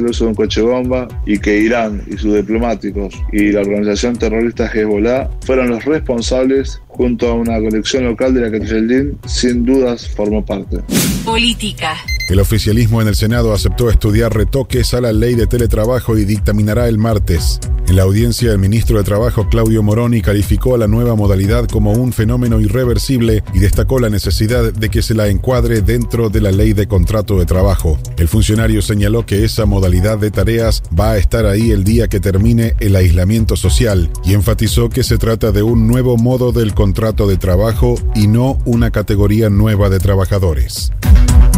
el uso de un coche bomba y que Irán y sus diplomáticos y la organización terrorista Hezbollah fueron los responsables junto a una colección local de la que Yeldin sin dudas formó parte. Política. El oficialismo en el Senado aceptó estudiar retoques a la ley de teletrabajo y dictaminará el martes. En la audiencia, el ministro de Trabajo, Claudio Moroni, calificó a la nueva modalidad como un fenómeno irreversible y destacó la necesidad de que se la encuadre dentro de la ley de contrato de trabajo. El funcionario señaló que esa modalidad de tareas va a estar ahí el día que termine el aislamiento social y enfatizó que se trata de un nuevo modo del contrato de trabajo y no una categoría nueva de trabajadores.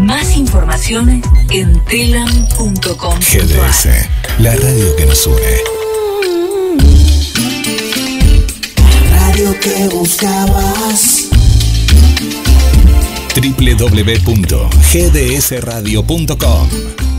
Más información en telam.com. GDS, la radio que nos une. Radio que buscabas. www.gdsradio.com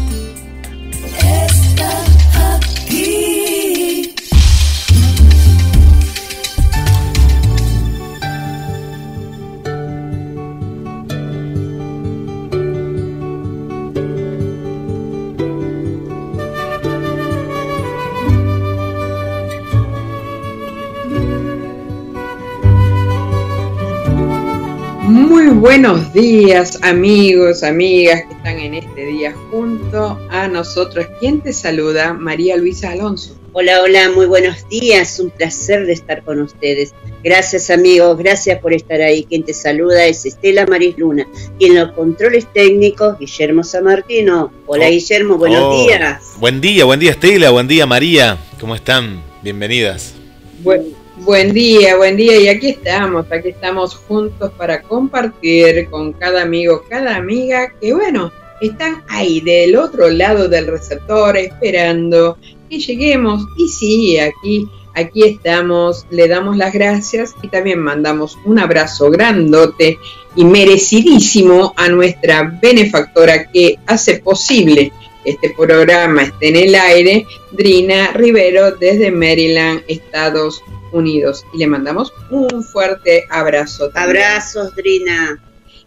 buenos días amigos, amigas que están en este día junto a nosotros. ¿Quién te saluda? María Luisa Alonso. Hola, hola, muy buenos días, un placer de estar con ustedes. Gracias amigos, gracias por estar ahí. Quien te saluda es Estela Maris Luna y en los controles técnicos Guillermo Samartino. Hola Oh, Guillermo, buenos oh, días. Buen día, buen día Estela, buen día María. ¿Cómo están? Bienvenidas. Buen, buen día, buen día. Y aquí estamos, aquí estamos juntos para compartir con cada amigo, cada amiga que, bueno, están ahí del otro lado del receptor esperando que lleguemos. Y sí, aquí, aquí estamos, le damos las gracias y también mandamos un abrazo grandote y merecidísimo a nuestra benefactora que hace posible este programa esté en el aire, Drina Rivero desde Maryland, Estados Unidos. Y le mandamos un fuerte abrazo. también. Abrazos, Drina.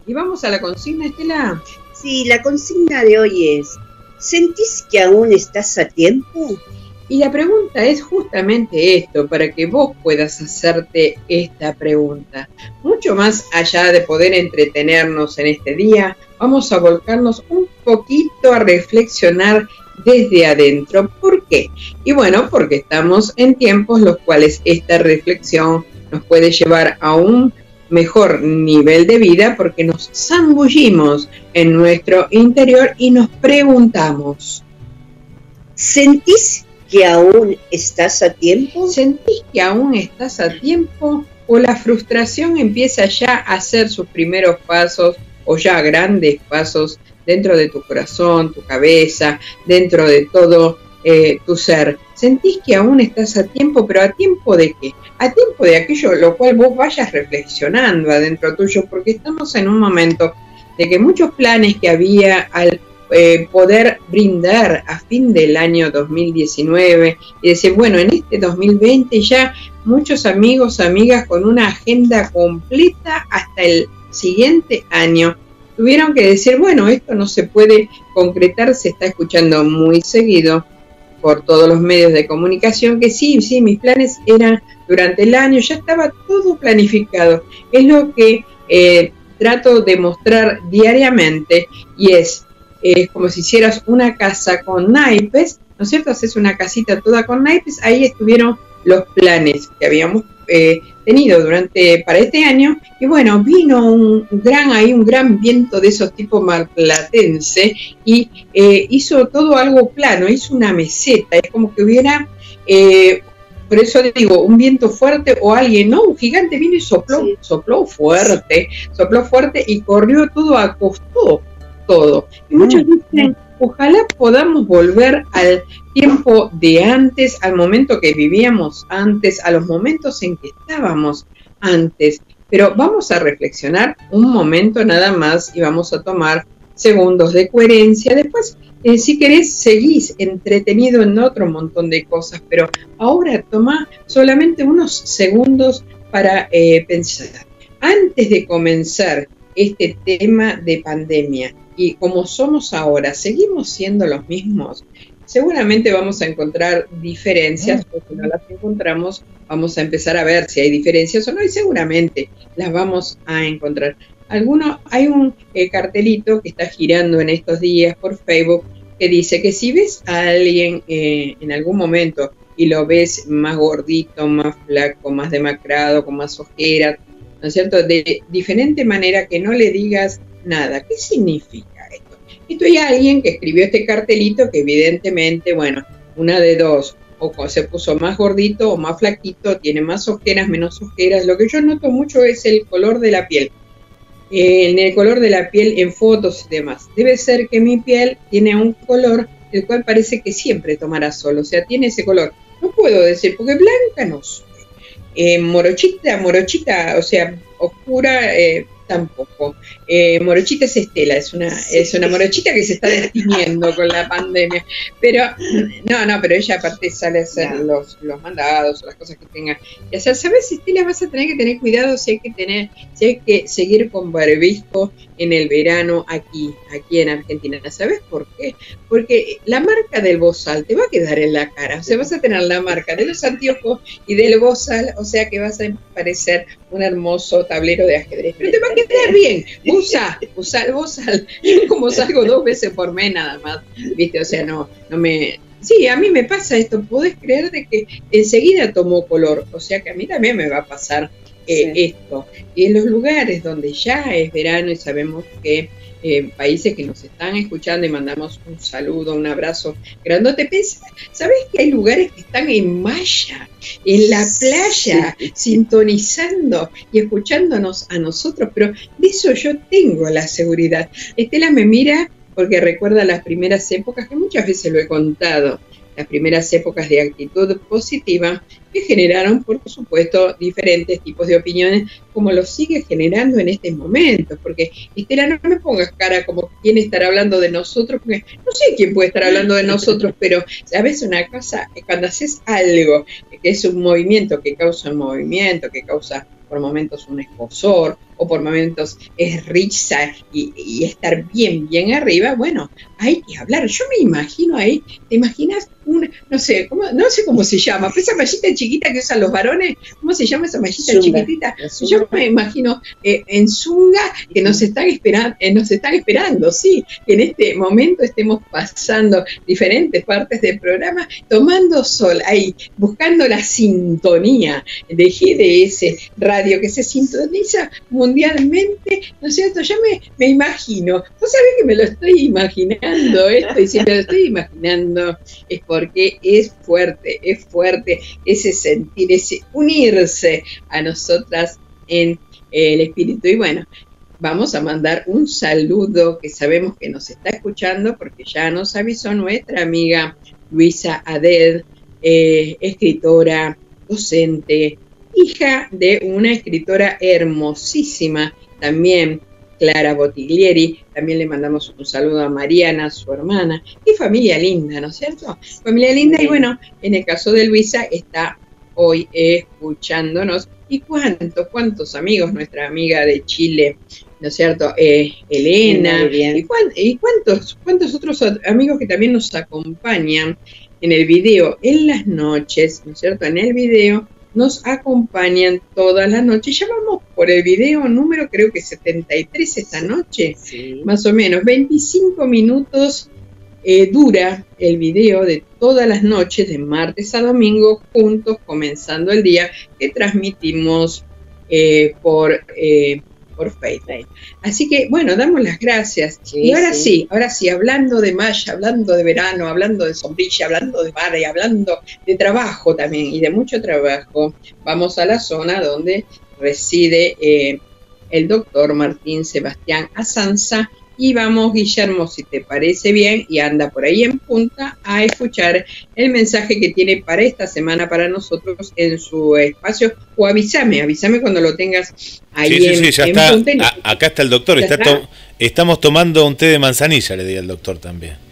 Y vamos a la consigna, Estela. Sí, la consigna de hoy es, ¿sentís que aún estás a tiempo? Y la pregunta es justamente esto, para que vos puedas hacerte esta pregunta. Mucho más allá de poder entretenernos en este día, vamos a volcarnos un poquito a reflexionar desde adentro. ¿Por qué? Y bueno, porque estamos en tiempos los cuales esta reflexión nos puede llevar a un mejor nivel de vida porque nos zambullimos en nuestro interior y nos preguntamos, ¿Sentís que aún estás a tiempo? ¿Sentís que aún estás a tiempo o la frustración empieza ya a hacer sus primeros pasos o ya grandes pasos dentro de tu corazón, tu cabeza, dentro de todo eh, tu ser? ¿Sentís que aún estás a tiempo, pero a tiempo de qué? A tiempo de aquello lo cual vos vayas reflexionando adentro tuyo, porque estamos en un momento de que muchos planes que había al eh, poder brindar a fin del año 2019 y decir, bueno, en este 2020 ya muchos amigos, amigas con una agenda completa hasta el siguiente año, tuvieron que decir, bueno, esto no se puede concretar, se está escuchando muy seguido por todos los medios de comunicación que sí, sí, mis planes eran durante el año, ya estaba todo planificado. Es lo que eh, trato de mostrar diariamente y es, es como si hicieras una casa con naipes, ¿no es cierto? Haces una casita toda con naipes, ahí estuvieron los planes que habíamos eh, tenido durante para este año y bueno vino un gran ahí un gran viento de esos tipos marplatense y eh, hizo todo algo plano hizo una meseta es como que hubiera eh, por eso digo un viento fuerte o alguien no un gigante vino y sopló Sí. sopló fuerte sopló fuerte y corrió todo acostó todo y muchos dicen ojalá podamos volver al tiempo de antes, al momento que vivíamos antes, a los momentos en que estábamos antes. Pero vamos a reflexionar un momento nada más y vamos a tomar segundos de coherencia. Después, eh, si querés, seguís entretenido en otro montón de cosas, pero ahora toma solamente unos segundos para eh, pensar. Antes de comenzar este tema de pandemia y como somos ahora, seguimos siendo los mismos. Seguramente vamos a encontrar diferencias, o si no las encontramos, vamos a empezar a ver si hay diferencias o no, y seguramente las vamos a encontrar. Alguno, hay un eh, cartelito que está girando en estos días por Facebook que dice que si ves a alguien eh, en algún momento y lo ves más gordito, más flaco, más demacrado, con más ojeras, ¿no es cierto? De diferente manera que no le digas nada. ¿Qué significa esto? Hay alguien que escribió este cartelito que evidentemente, bueno, una de dos, o se puso más gordito o más flaquito, tiene más ojeras, menos ojeras. Lo que yo noto mucho es el color de la piel. en el color de la piel en fotos y demás. Debe ser que mi piel tiene un color el cual parece que siempre tomará sol, o sea, tiene ese color. No puedo decir, porque blanca no soy. Eh, morochita, morochita, o sea, oscura, eh, tampoco. Eh, morochita es Estela, es una, es una morochita que se está destiniendo con la pandemia. Pero, no, no, pero ella aparte sale a hacer los, los mandados o las cosas que tenga y hacer. ¿Sabes, Estela? Vas a tener que tener cuidado si hay que tener, si hay que seguir con barbijo en el verano aquí, aquí en Argentina. ¿Sabes por qué? Porque la marca del bozal te va a quedar en la cara. O sea, vas a tener la marca de los anteojos y del bozal, o sea que vas a parecer un hermoso tablero de ajedrez. Pero te va a quedar bien. Usa, usa. Yo como salgo dos veces por mes nada más. ¿Viste? O sea, no, no me, Sí, a mí me pasa esto. Podés creer de que enseguida tomó color. O sea que a mí también me va a pasar eh, esto. Y en los lugares donde ya es verano y sabemos que eh, países que nos están escuchando y mandamos un saludo, un abrazo grandote. ¿Sabes que hay lugares que están en malla, en la playa, sintonizando y escuchándonos a nosotros? Pero de eso yo tengo la seguridad. Estela me mira porque recuerda las primeras épocas, que muchas veces lo he contado, las primeras épocas de actitud positiva que generaron, por supuesto, diferentes tipos de opiniones, como lo sigue generando en este momento. Porque, Estela, no me pongas cara como quién estará hablando de nosotros, porque no sé quién puede estar hablando de nosotros, pero, ¿sabes una cosa? Cuando haces algo que es un movimiento que causa un movimiento, que causa por momentos un esposor o por momentos es risa y, estar bien, bien arriba, bueno, hay que hablar. Yo me imagino ahí, ¿te imaginas? Una, no sé, ¿cómo, no sé cómo se llama, esa mallita chiquita que usan los varones, ¿cómo se llama esa mallita chiquitita? Yo me imagino eh, en Zunga que nos están, esperando, eh, nos están esperando, sí, que en este momento estemos pasando diferentes partes del programa, tomando sol ahí, buscando la sintonía de GDS Radio que se sintoniza mundialmente, ¿no es cierto? Yo me, me imagino, vos sabés que me lo estoy imaginando esto, y si me lo estoy imaginando es porque es fuerte, es fuerte ese sentir, ese unirse a nosotras en el espíritu. Y bueno, vamos a mandar un saludo que sabemos que nos está escuchando porque ya nos avisó nuestra amiga Luisa Aded, eh, escritora, docente, hija de una escritora hermosísima también, Clara Bottiglieri. También le mandamos un saludo a Mariana, su hermana. Qué familia linda, ¿no es cierto? Familia linda. Y bueno, en el caso de Luisa está hoy escuchándonos. ¿Y cuántos, cuántos amigos? Nuestra amiga de Chile, ¿no es cierto? Eh, Elena. ¿Y, ¿Y, cuántos, cuántos otros amigos que también nos acompañan en el video en las noches, ¿no es cierto? En el video nos acompañan toda la noche. Ya vamos por el video número creo que 73 esta noche, más o menos. 25 minutos eh, dura el video de todas las noches, de martes a domingo, juntos, comenzando el día, que transmitimos eh, por eh, por Facebook. Así que, bueno, damos las gracias. y ahora sí. ahora sí, hablando de Maya, hablando de verano, hablando de sombrilla, hablando de mar y hablando de trabajo también y de mucho trabajo, vamos a la zona donde reside eh, el doctor Martín Sebastián Asanza, y vamos, Guillermo, si te parece bien, y anda por ahí en punta a escuchar el mensaje que tiene para esta semana para nosotros en su espacio. O avísame, avísame cuando lo tengas ahí sí, sí, sí, ya está. acá está el doctor. estamos tomando un té de manzanilla, le di al doctor también.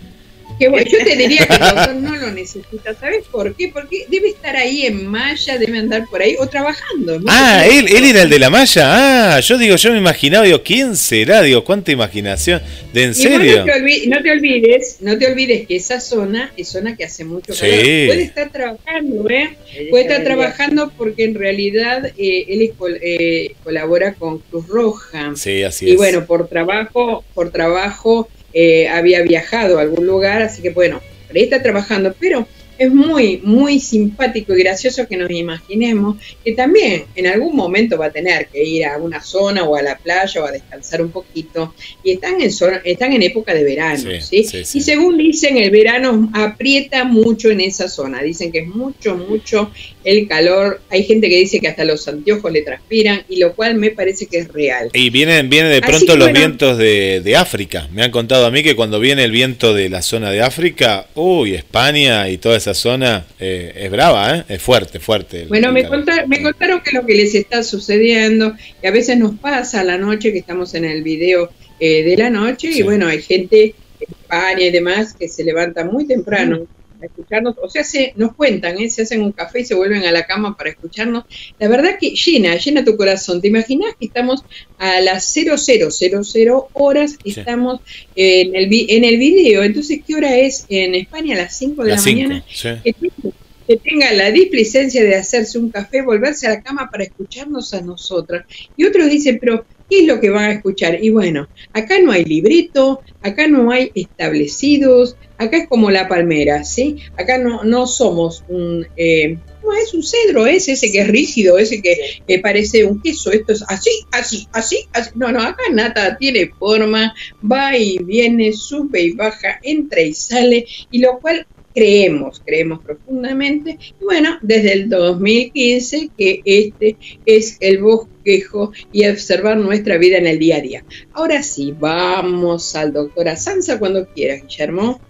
Que bueno, yo te diría que el doctor no lo necesita, ¿sabes por qué? Porque debe estar ahí en malla, debe andar por ahí o trabajando. ¿no? Ah, él, él era el de la malla. Ah, yo digo, yo me imaginaba, digo, ¿quién será? Digo, cuánta imaginación. ¿De en Y serio? No te, olvi- no te olvides, no te olvides que esa zona es zona que hace mucho Sí. calor. Puede estar trabajando, ¿eh? Puede estar trabajando porque en realidad eh, él es col- eh, colabora con Cruz Roja. Sí, así y es. bueno, por trabajo, por trabajo eh, había viajado a algún lugar, así que bueno, ahí está trabajando, pero es muy, muy simpático y gracioso que nos imaginemos que también en algún momento va a tener que ir a una zona o a la playa o a descansar un poquito y están en zona- están en época de verano, Sí, ¿sí? sí, sí. Y según dicen, el verano aprieta mucho en esa zona, dicen que es mucho, mucho el calor, hay gente que dice que hasta los anteojos le transpiran y lo cual me parece que es real. Y vienen, vienen de pronto los bueno. vientos de, de África. Me han contado a mí que cuando viene el viento de la zona de África, uy, España y toda esa zona eh, es brava, ¿eh? es fuerte, fuerte. el- Bueno, el me, calor. conta- me contaron que lo que les está sucediendo, que a veces nos pasa a la noche, que estamos en el video eh, de la noche, Sí. y bueno, hay gente en España y demás que se levanta muy temprano a escucharnos, o sea, se, nos cuentan, ¿eh? se hacen un café y se vuelven a la cama para escucharnos. La verdad que llena, llena tu corazón. ¿Te imaginas que estamos a las 0000 horas, Sí. estamos en el, en el video? Entonces, ¿qué hora es en España? A las 5 de Las la cinco, mañana sí. que tenga, que tenga la displicencia de hacerse un café, volverse a la cama para escucharnos a nosotras. Y otros dicen, pero ¿qué es lo que van a escuchar? Y bueno, acá no hay libreto, acá no hay establecidos, acá es como la palmera, ¿sí? Acá no, no somos un... eh, no es un cedro, es ese que es rígido, ese que que parece un queso, esto es así, así, así, así. No, no, acá nada tiene forma, va y viene, sube y baja, entra y sale, y lo cual creemos, creemos profundamente. Y bueno, desde el 2015 que este es el bosquejo y observar nuestra vida en el día a día. Ahora sí, vamos al doctor Asanza cuando quieras, Guillermo.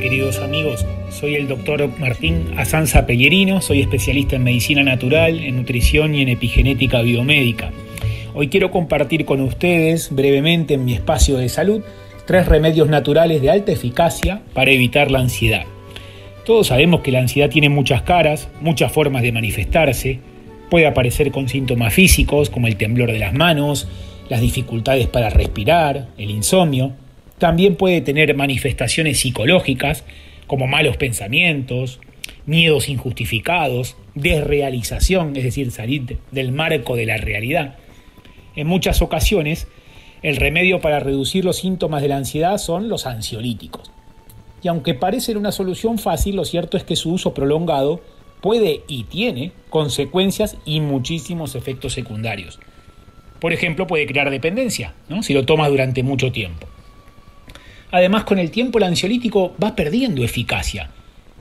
Queridos amigos? Soy el doctor Martín Asanza Pellerino, soy especialista en medicina natural, en nutrición y en epigenética biomédica. Hoy quiero compartir con ustedes brevemente en mi espacio de salud tres remedios naturales de alta eficacia para evitar la ansiedad. Todos sabemos que la ansiedad tiene muchas caras, muchas formas de manifestarse. Puede aparecer con síntomas físicos como el temblor de las manos, las dificultades para respirar, el insomnio. También puede tener manifestaciones psicológicas como malos pensamientos, miedos injustificados, desrealización, es decir, salir del marco de la realidad. En muchas ocasiones, el remedio para reducir los síntomas de la ansiedad son los ansiolíticos. Y aunque parecen una solución fácil, lo cierto es que su uso prolongado puede y tiene consecuencias y muchísimos efectos secundarios. Por ejemplo, puede crear dependencia, ¿no? si lo tomas durante mucho tiempo. Además, con el tiempo el ansiolítico va perdiendo eficacia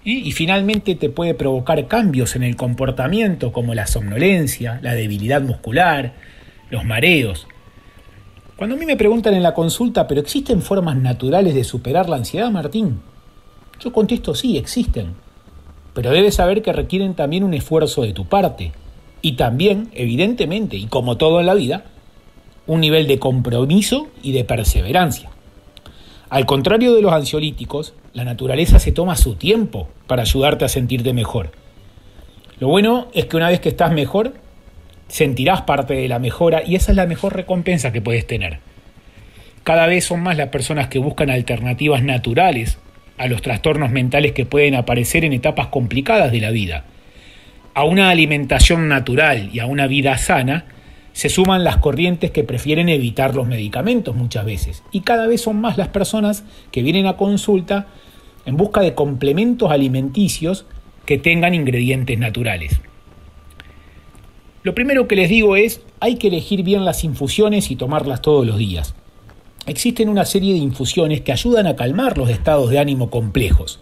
¿eh? y finalmente te puede provocar cambios en el comportamiento como la somnolencia, la debilidad muscular, los mareos. Cuando a mí me preguntan en la consulta, ¿pero existen formas naturales de superar la ansiedad, Martín? Yo contesto, sí, existen. Pero debes saber que requieren también un esfuerzo de tu parte. Y también, evidentemente, y como todo en la vida, un nivel de compromiso y de perseverancia. Al contrario de los ansiolíticos, la naturaleza se toma su tiempo para ayudarte a sentirte mejor. Lo bueno es que una vez que estás mejor, sentirás parte de la mejora y esa es la mejor recompensa que puedes tener. Cada vez son más las personas que buscan alternativas naturales a los trastornos mentales que pueden aparecer en etapas complicadas de la vida. A una alimentación natural y a una vida sana se suman las corrientes que prefieren evitar los medicamentos muchas veces. Y cada vez son más las personas que vienen a consulta en busca de complementos alimenticios que tengan ingredientes naturales. Lo primero que les digo es, hay que elegir bien las infusiones y tomarlas todos los días. Existen una serie de infusiones que ayudan a calmar los estados de ánimo complejos.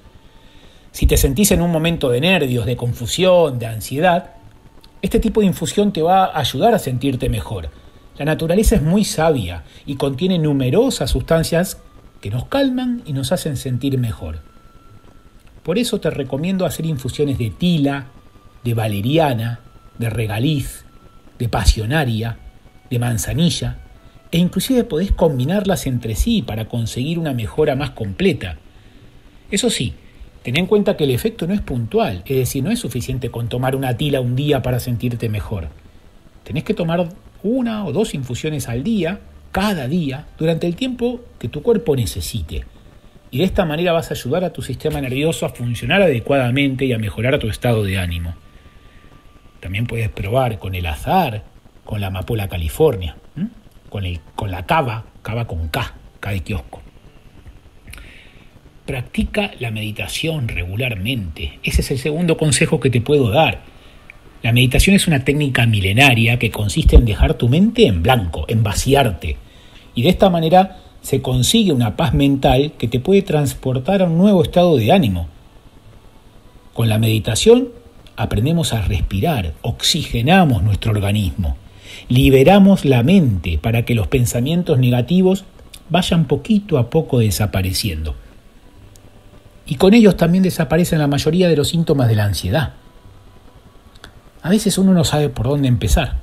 Si te sentís en un momento de nervios, de confusión, de ansiedad, este tipo de infusión te va a ayudar a sentirte mejor. La naturaleza es muy sabia y contiene numerosas sustancias que nos calman y nos hacen sentir mejor. Por eso te recomiendo hacer infusiones de tila, de valeriana, de regaliz, de pasionaria, de manzanilla, e inclusive podés combinarlas entre sí para conseguir una mejora más completa. Eso sí, ten en cuenta que el efecto no es puntual, es decir, no es suficiente con tomar una tila un día para sentirte mejor. Tenés que tomar una o dos infusiones al día, cada día, durante el tiempo que tu cuerpo necesite. Y de esta manera vas a ayudar a tu sistema nervioso a funcionar adecuadamente y a mejorar tu estado de ánimo. También puedes probar con el azar, con la amapola california, con, el, con la cava, cava con K, K de kiosco. Practica la meditación regularmente. Ese es el segundo consejo que te puedo dar. La meditación es una técnica milenaria que consiste en dejar tu mente en blanco, en vaciarte. Y de esta manera se consigue una paz mental que te puede transportar a un nuevo estado de ánimo. Con la meditación aprendemos a respirar, oxigenamos nuestro organismo, liberamos la mente para que los pensamientos negativos vayan poquito a poco desapareciendo. Y con ellos también desaparecen la mayoría de los síntomas de la ansiedad. A veces uno no sabe por dónde empezar.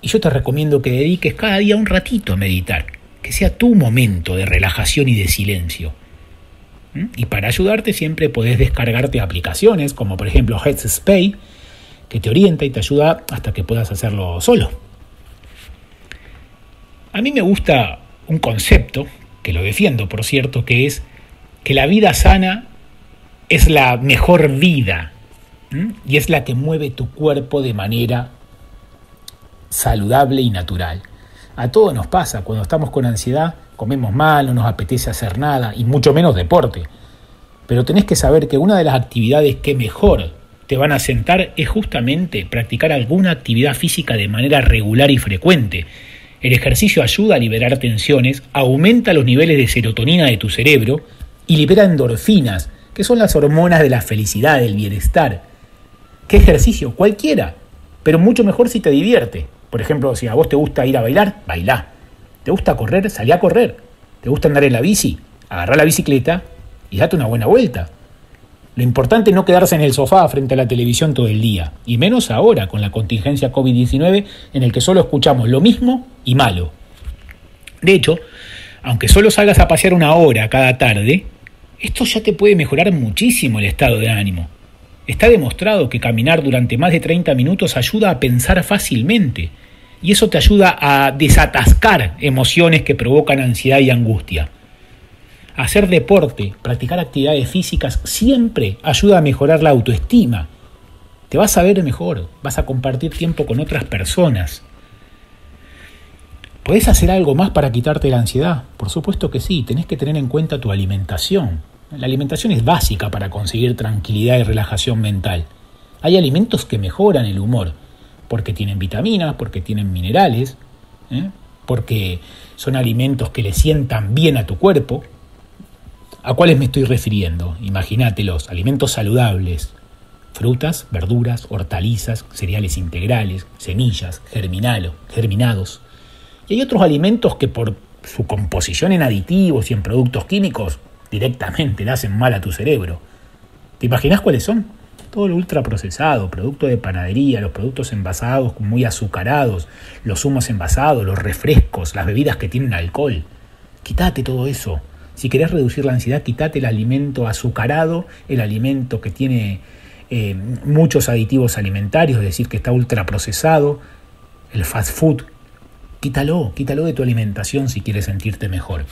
Y yo te recomiendo que dediques cada día un ratito a meditar, que sea tu momento de relajación y de silencio. ¿Mm? Y para ayudarte siempre podés descargarte aplicaciones como por ejemplo Headspace, que te orienta y te ayuda hasta que puedas hacerlo solo. A mí me gusta un concepto, que lo defiendo por cierto, que es que la vida sana es la mejor vida y es la que mueve tu cuerpo de manera saludable y natural. A todos nos pasa, cuando estamos con ansiedad, comemos mal, no nos apetece hacer nada y mucho menos deporte. Pero tenés que saber que una de las actividades que mejor te van a sentar es justamente practicar alguna actividad física de manera regular y frecuente. El ejercicio ayuda a liberar tensiones, aumenta los niveles de serotonina de tu cerebro y libera endorfinas, que son las hormonas de la felicidad, del bienestar. ¿Qué ejercicio? Cualquiera, pero mucho mejor si te divierte. Por ejemplo, si a vos te gusta ir a bailar, bailá. ¿Te gusta correr? Salí a correr. ¿Te gusta andar en la bici? Agarrá la bicicleta y date una buena vuelta. Lo importante es no quedarse en el sofá frente a la televisión todo el día, y menos ahora con la contingencia COVID-19 en el que solo escuchamos lo mismo y malo. De hecho, aunque solo salgas a pasear una hora cada tarde, esto ya te puede mejorar muchísimo el estado de ánimo. Está demostrado que caminar durante más de 30 minutos ayuda a pensar fácilmente y eso te ayuda a desatascar emociones que provocan ansiedad y angustia. Hacer deporte, practicar actividades físicas siempre ayuda a mejorar la autoestima. Te vas a ver mejor, vas a compartir tiempo con otras personas. ¿Podés hacer algo más para quitarte la ansiedad? Por supuesto que sí, tenés que tener en cuenta tu alimentación. La alimentación es básica para conseguir tranquilidad y relajación mental. Hay alimentos que mejoran el humor, porque tienen vitaminas, porque tienen minerales, ¿eh? porque son alimentos que le sientan bien a tu cuerpo. ¿A cuáles me estoy refiriendo? Imagínatelos, alimentos saludables, frutas, verduras, hortalizas, cereales integrales, semillas, germinados. Y hay otros alimentos que por su composición en aditivos y en productos químicos directamente le hacen mal a tu cerebro. ¿Te imaginas cuáles son? Todo lo ultraprocesado, producto de panadería, los productos envasados muy azucarados, los humos envasados, los refrescos, las bebidas que tienen alcohol. Quítate todo eso. Si querés reducir la ansiedad, quítate el alimento azucarado, el alimento que tiene eh, muchos aditivos alimentarios, es decir, que está ultraprocesado, el fast food. Quítalo, quítalo de tu alimentación si quieres sentirte mejor.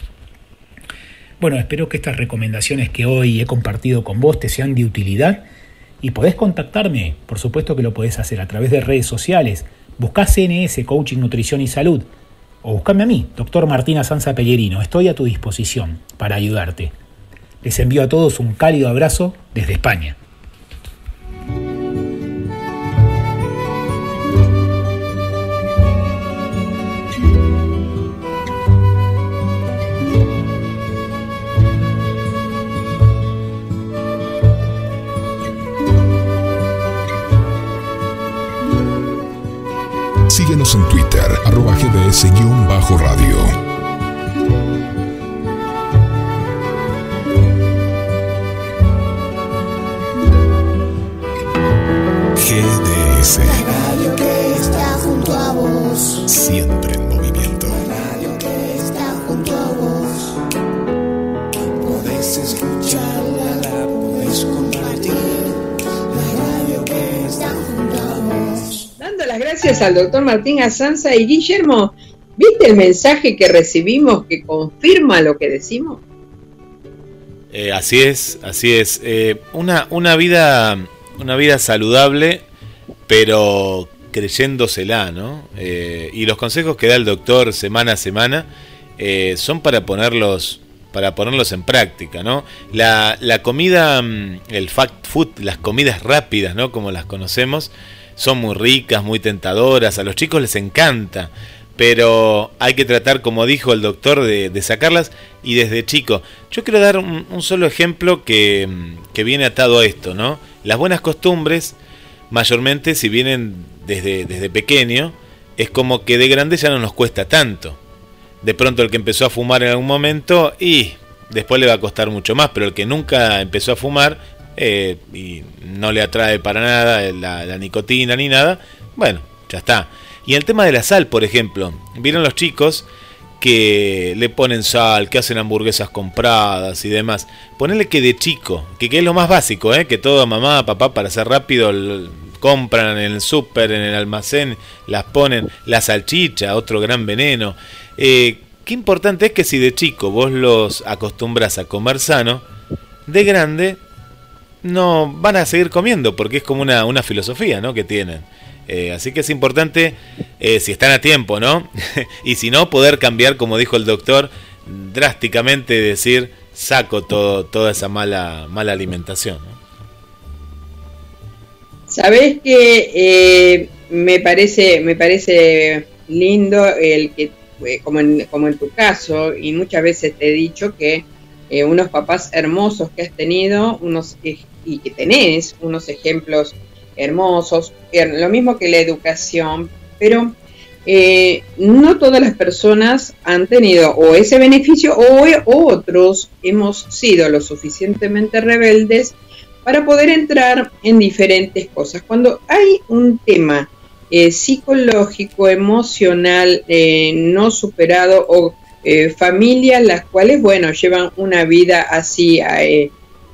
Bueno, espero que estas recomendaciones que hoy he compartido con vos te sean de utilidad y podés contactarme, por supuesto que lo podés hacer a través de redes sociales. Buscá CNS Coaching Nutrición y Salud o buscame a mí, doctor Martina Sanza Pellerino. Estoy a tu disposición para ayudarte. Les envío a todos un cálido abrazo desde España. Síguenos en Twitter, arroba gds-radio. GDS. Radio que está junto a vos. Siempre en movimiento. La radio que está junto a vos. Podés escuchar. Al doctor Martín Azanza y Guillermo. ¿Viste el mensaje que recibimos que confirma lo que decimos? Eh, así es, así es. Eh, una, una, vida, una vida saludable, pero creyéndosela, ¿no? Eh, y los consejos que da el doctor semana a semana son para ponerlos, para ponerlos en práctica, ¿no? La, la comida, mm, el fast food, las comidas rápidas, ¿no? Como las conocemos, son muy ricas, muy tentadoras, a los chicos les encanta pero hay que tratar, como dijo el doctor, de, sacarlas y desde chico. Yo quiero dar un, solo ejemplo que, que, viene atado a esto, ¿no? Las buenas costumbres, mayormente si vienen desde, desde pequeño, es como que de grande ya no nos cuesta tanto. De pronto el que empezó a fumar en algún momento y después le va a costar mucho más, pero el que nunca empezó a fumar eh, y no le atrae para nada la, nicotina ni nada, bueno, ya está y el tema de la sal, por ejemplo, vieron los chicos que le ponen sal, que hacen hamburguesas compradas y demás. Ponele que de chico, que, es lo más básico, ¿eh? que todo mamá, papá, para hacer rápido, compran en el súper, en el almacén, las ponen, la salchicha, otro gran veneno. Eh, qué importante es que si de chico vos los acostumbras a comer sano, de grande no van a seguir comiendo, porque es como una, una filosofía ¿no? que tienen. Eh, así que es importante, eh, si están a tiempo, ¿no? y si no, poder cambiar, como dijo el doctor, drásticamente decir, saco todo, toda esa mala, mala alimentación. Sabes que eh, me parece, me parece lindo el que, como en, como en tu caso, y muchas veces te he dicho que unos papás hermosos que has tenido, unos y que tenés unos ejemplos hermosos, lo mismo que la educación, pero eh, no todas las personas han tenido o ese beneficio o, otros hemos sido lo suficientemente rebeldes para poder entrar en diferentes cosas. Cuando hay un tema eh, psicológico, emocional, eh, no superado o familias las cuales, bueno, llevan una vida así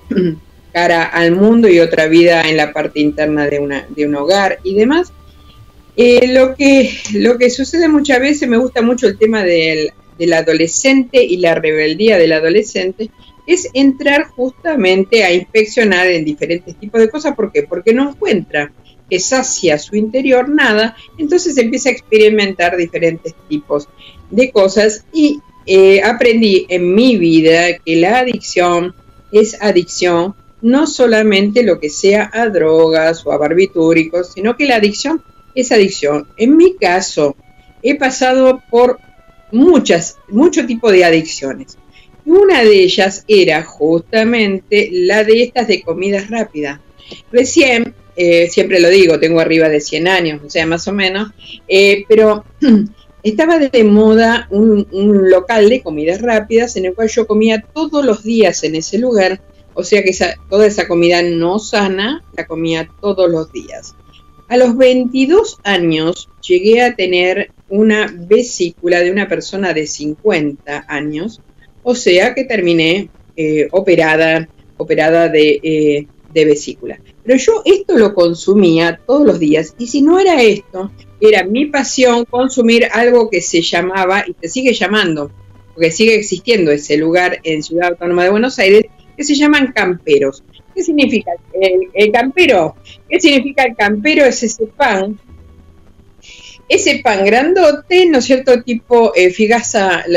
cara al mundo y otra vida en la parte interna de, una, de un hogar y demás. Eh, lo, que, lo que sucede muchas veces, me gusta mucho el tema del, del adolescente y la rebeldía del adolescente, es entrar justamente a inspeccionar en diferentes tipos de cosas. ¿Por qué? Porque no encuentra que sacia su interior nada, entonces empieza a experimentar diferentes tipos de cosas y eh, aprendí en mi vida que la adicción es adicción no solamente lo que sea a drogas o a barbitúricos, sino que la adicción es adicción. En mi caso, he pasado por muchas, mucho tipo de adicciones. Una de ellas era justamente la de estas de comidas rápidas. Recién, eh, siempre lo digo, tengo arriba de 100 años, o sea, más o menos, eh, pero estaba de moda un, local de comidas rápidas en el cual yo comía todos los días en ese lugar o sea que toda esa comida no sana la comía todos los días. A los 22 años llegué a tener una vesícula de una persona de 50 años, o sea que terminé eh, operada, operada eh, de vesícula. Pero yo esto lo consumía todos los días y si no era esto, era mi pasión consumir algo que se llamaba y se sigue llamando, porque sigue existiendo ese lugar en Ciudad Autónoma de Buenos Aires, que se llaman camperos. ¿Qué significa el, campero? ¿Qué significa el campero? Es ese pan, ese pan grandote, ¿no es cierto? Tipo eh,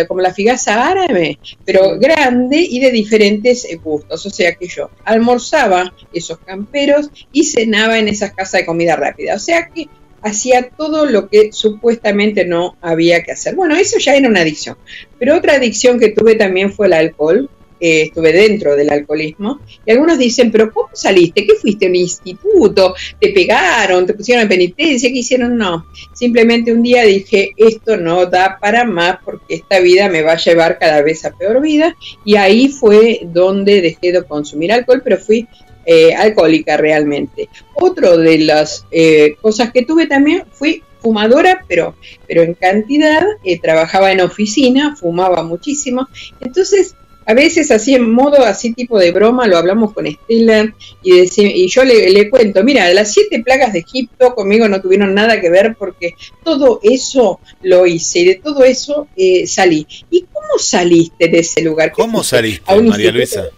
como la figaza árabe, pero grande y de diferentes eh, gustos. O sea que yo almorzaba esos camperos y cenaba en esas casas de comida rápida. O sea que hacía todo lo que supuestamente no había que hacer. Bueno, eso ya era una adicción. Pero otra adicción que tuve también fue el alcohol estuve dentro del alcoholismo, y algunos dicen, pero ¿cómo saliste? ¿Qué fuiste a un instituto? ¿Te pegaron? ¿Te pusieron en penitencia? ¿Qué hicieron? No, simplemente un día dije, esto no da para más porque esta vida me va a llevar cada vez a peor vida, y ahí fue donde dejé de consumir alcohol, pero fui eh, alcohólica realmente. Otro de las eh, cosas que tuve también fui fumadora, pero, pero en cantidad, eh, trabajaba en oficina, fumaba muchísimo, entonces a veces así en modo así tipo de broma lo hablamos con Estela y, y yo le, le cuento, mira, las siete plagas de Egipto conmigo no tuvieron nada que ver porque todo eso lo hice y de todo eso eh, salí. ¿Y cómo saliste de ese lugar? ¿Qué ¿Cómo saliste, María Luisa?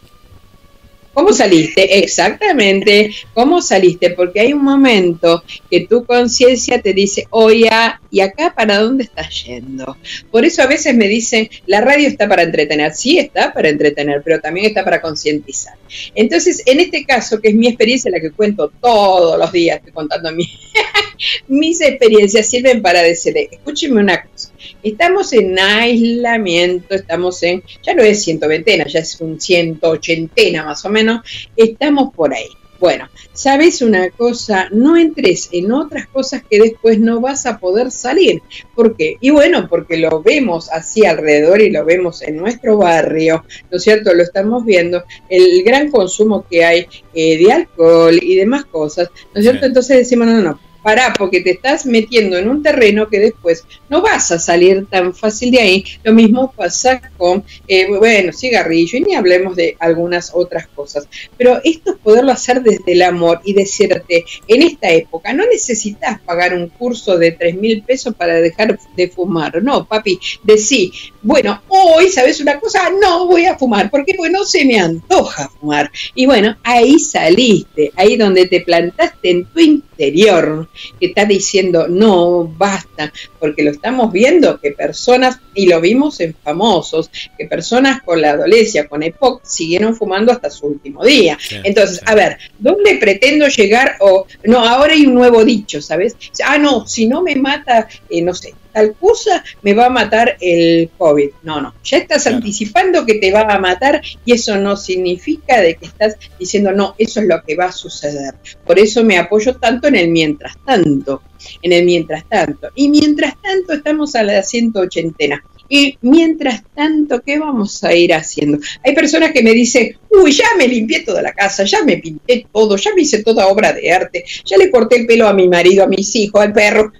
¿Cómo saliste? Exactamente. ¿Cómo saliste? Porque hay un momento que tu conciencia te dice, oye, ¿y acá para dónde estás yendo? Por eso a veces me dicen, la radio está para entretener. Sí, está para entretener, pero también está para concientizar. Entonces, en este caso, que es mi experiencia, la que cuento todos los días, estoy contando mi, mis experiencias, sirven para decirle, escúcheme una cosa. Estamos en aislamiento, estamos en, ya no es 120, ya es un 180 más o menos, estamos por ahí. Bueno, sabes una cosa, no entres en otras cosas que después no vas a poder salir. ¿Por qué? Y bueno, porque lo vemos así alrededor y lo vemos en nuestro barrio, ¿no es cierto? Lo estamos viendo, el gran consumo que hay eh, de alcohol y demás cosas, ¿no es cierto? Sí. Entonces decimos, no, no, no, pará, porque te estás metiendo en un terreno que después no vas a salir tan fácil de ahí. Lo mismo pasa con, eh, bueno, cigarrillo, y ni hablemos de algunas otras cosas. Pero esto es poderlo hacer desde el amor y decirte, en esta época no necesitas pagar un curso de tres mil pesos para dejar de fumar. No, papi, decí, bueno, hoy, ¿sabes una cosa? No voy a fumar, porque bueno, se me antoja fumar. Y bueno, ahí saliste, ahí donde te plantaste en tu interior, que está diciendo, no, basta, porque lo estamos viendo que personas, y lo vimos en famosos, que personas con la dolencia, con EPOC, siguieron fumando hasta su último día. Sí, Entonces, sí. a ver, ¿dónde pretendo llegar? O, no, ahora hay un nuevo dicho, ¿sabes? Ah, no, si no me mata, eh, no sé, tal cosa, me va a matar el COVID. No, no, ya estás Claro. anticipando que te va a matar y eso no significa de que estás diciendo, no, eso es lo que va a suceder. Por eso me apoyo tanto en el mientras tanto, en el mientras tanto. Y mientras tanto estamos a la 180. Y mientras tanto, ¿qué vamos a ir haciendo? Hay personas que me dicen, uy, ya me limpié toda la casa, ya me pinté todo, ya me hice toda obra de arte, ya le corté el pelo a mi marido, a mis hijos, al perro.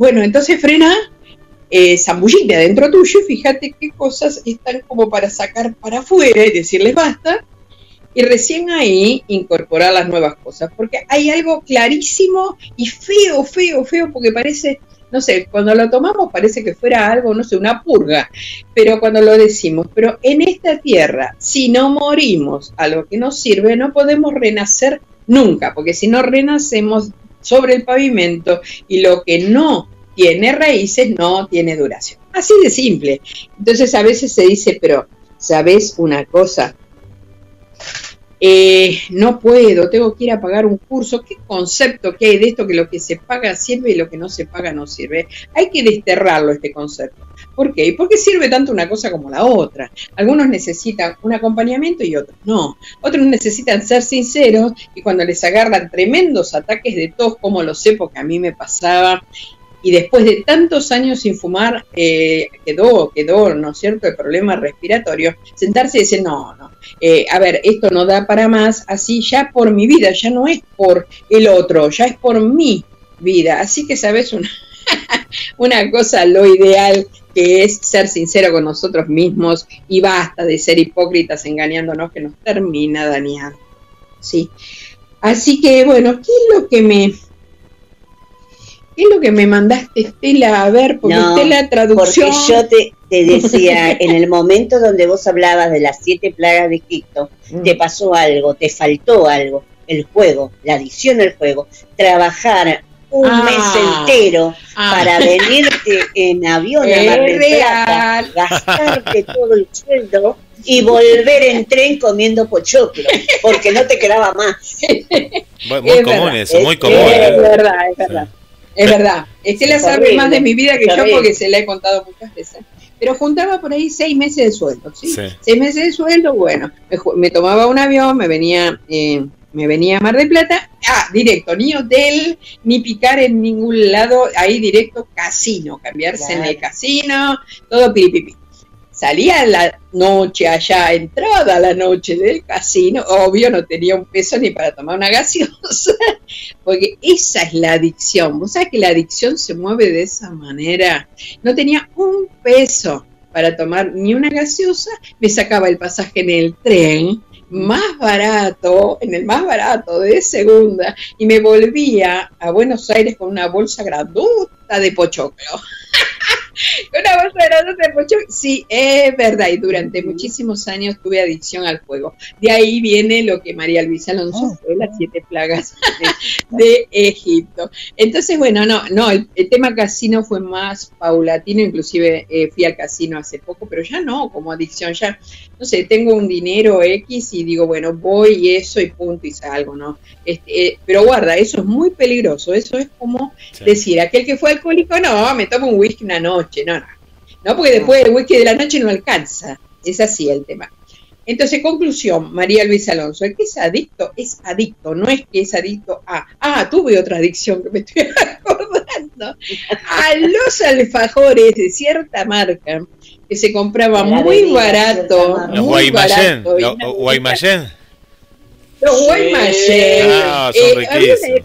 Bueno, entonces frena, eh, zambullite adentro tuyo y fíjate qué cosas están como para sacar para afuera y decirles basta. Y recién ahí incorporar las nuevas cosas, porque hay algo clarísimo y feo, feo, feo, porque parece, no sé, cuando lo tomamos parece que fuera algo, no sé, una purga, pero cuando lo decimos, pero en esta tierra, si no morimos a lo que nos sirve, no podemos renacer nunca, porque si no renacemos sobre el pavimento y lo que no tiene raíces no tiene duración. Así de simple. Entonces a veces se dice, pero ¿sabes una cosa? Eh, no puedo, tengo que ir a pagar un curso. ¿Qué concepto que hay de esto que lo que se paga sirve y lo que no se paga no sirve? Hay que desterrarlo este concepto. ¿Por qué? ¿Y por qué sirve tanto una cosa como la otra? Algunos necesitan un acompañamiento y otros no. Otros necesitan ser sinceros y cuando les agarran tremendos ataques de tos, como lo sé porque a mí me pasaba, y después de tantos años sin fumar, eh, quedó, quedó, ¿no es cierto?, el problema respiratorio, sentarse y decir, no, no, eh, a ver, esto no da para más, así ya por mi vida, ya no es por el otro, ya es por mi vida. Así que, ¿sabes? Una cosa, lo ideal que es ser sincero con nosotros mismos y basta de ser hipócritas engañándonos que nos termina dañando. Sí. Así que, bueno, ¿qué es lo que me... ¿Qué es lo que me mandaste, Estela, a ver? Porque No, Estela, traducción... Porque yo te, te decía, en el momento donde vos hablabas de las siete plagas de Egipto, Mm. te pasó algo, te faltó algo, el juego, la adicción al juego, trabajar un Ah. mes entero Ah. para venirte en avión a Es Mar del Plata, gastarte todo el sueldo y volver en tren comiendo pochoclo, porque no te quedaba más. Muy, muy Es común verdad, eso, muy es- común. Es ¿eh? verdad, es verdad. Es verdad. Estela Es sabe más de mi vida que es yo porque se la he contado muchas veces. Pero juntaba por ahí seis meses de sueldo, ¿sí? Sí. Seis meses de sueldo, bueno, me tomaba un avión, me venía, eh, me venía a Mar del Plata, ah, directo, ni hotel, ni picar en ningún lado, ahí directo casino, cambiarse en el casino, todo piripipi. Salía la noche allá, entrada la noche del casino, obvio no tenía un peso ni para tomar una gaseosa, porque esa es la adicción. Vos sabés que la adicción se mueve de esa manera. No tenía un peso para tomar ni una gaseosa, me sacaba el pasaje en el tren más barato, en el más barato de segunda, y me volvía a Buenos Aires con una bolsa grandota de pochoclo. una bolsa de pochoclo. Sí, es verdad, y durante muchísimos años tuve adicción al fuego. De ahí viene lo que María Luisa Alonso Oh. fue, las siete plagas de Egipto. Entonces, bueno, no, no, el, el tema casino fue más paulatino, inclusive eh, fui al casino hace poco, pero ya no, como adicción, ya, no sé, tengo un dinero X y digo, bueno, voy y eso y punto y salgo, ¿no? Este, eh, pero guarda, eso es muy peligroso, eso es como Sí. decir, aquel que fue alcohólico, no, me tomo un whisky una noche, no, no, no, porque después el whisky de la noche no alcanza, es así el tema. Entonces, conclusión, María Luisa Alonso, el que es adicto es adicto, no es que es adicto a, ah, tuve otra adicción que me estoy acordando, a los alfajores de cierta marca que se compraba muy barato, muy Guaymallén. barato, Los Guaymallén. Los Guaymallén. Ah, son Eh, riquísimos.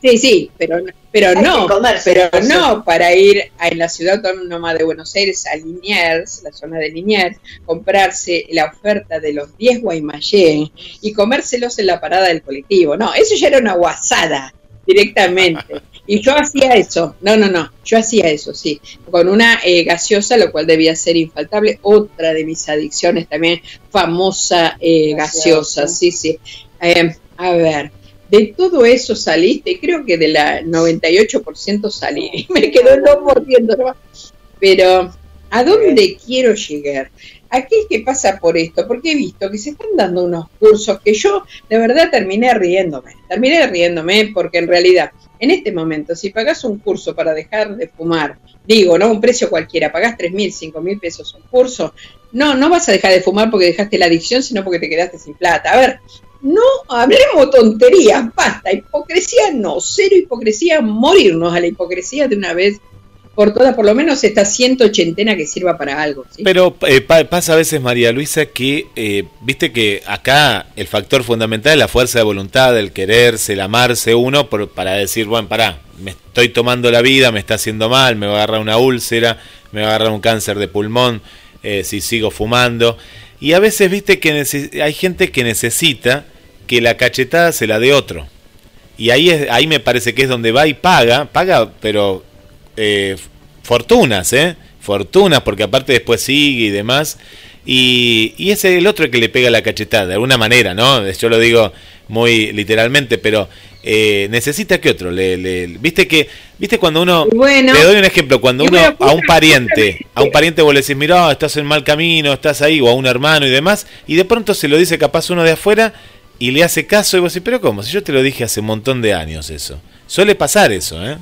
Sí, sí, pero, pero no, pero no para ir a, en la ciudad autónoma de Buenos Aires, a Liniers, la zona de Liniers, comprarse la oferta de los 10 Guaymallén y comérselos en la parada del colectivo. No, eso ya era una guasada directamente. Y yo hacía eso, no, no, no, yo hacía eso, sí, con una eh, gaseosa, lo cual debía ser infaltable, otra de mis adicciones también, famosa eh, gaseosa, Gaseosa. sí, sí. Eh, a ver, de todo eso saliste, creo que de la 98% salí, me quedó el 2%, ¿no? pero ¿a dónde quiero llegar? Aquel que pasa por esto, porque he visto que se están dando unos cursos que yo de verdad terminé riéndome, terminé riéndome porque en realidad en este momento si pagas un curso para dejar de fumar, digo, no un precio cualquiera, pagás tres mil, cinco mil pesos un curso, no, no vas a dejar de fumar porque dejaste la adicción, sino porque te quedaste sin plata. A ver, no hablemos tonterías, basta, hipocresía no, cero hipocresía, morirnos a la hipocresía de una vez por todas, por lo menos esta 180 que sirva para algo. ¿sí? Pero eh, pa- pasa a veces, María Luisa, que eh, viste que acá el factor fundamental es la fuerza de voluntad, el quererse, el amarse uno por- para decir, bueno, pará, me estoy tomando la vida, me está haciendo mal, me va a agarrar una úlcera, me va a agarrar un cáncer de pulmón eh, si sigo fumando. Y a veces, viste que hay gente que necesita que la cachetada se la dé otro. Y ahí, es, ahí me parece que es donde va y paga, paga, pero eh, fortunas, ¿eh? Fortunas, porque aparte después sigue y demás. Y, y es el otro el que le pega la cachetada, de alguna manera, ¿no? Yo lo digo muy literalmente, pero eh, necesita que otro le, le- viste que viste cuando uno Bueno, te doy un ejemplo cuando uno a un pariente a un pariente vos le decís mira estás en mal camino estás ahí o a un hermano y demás y de pronto se lo dice capaz uno de afuera y le hace caso y vos decís pero cómo si yo te lo dije hace un montón de años eso suele pasar eso eh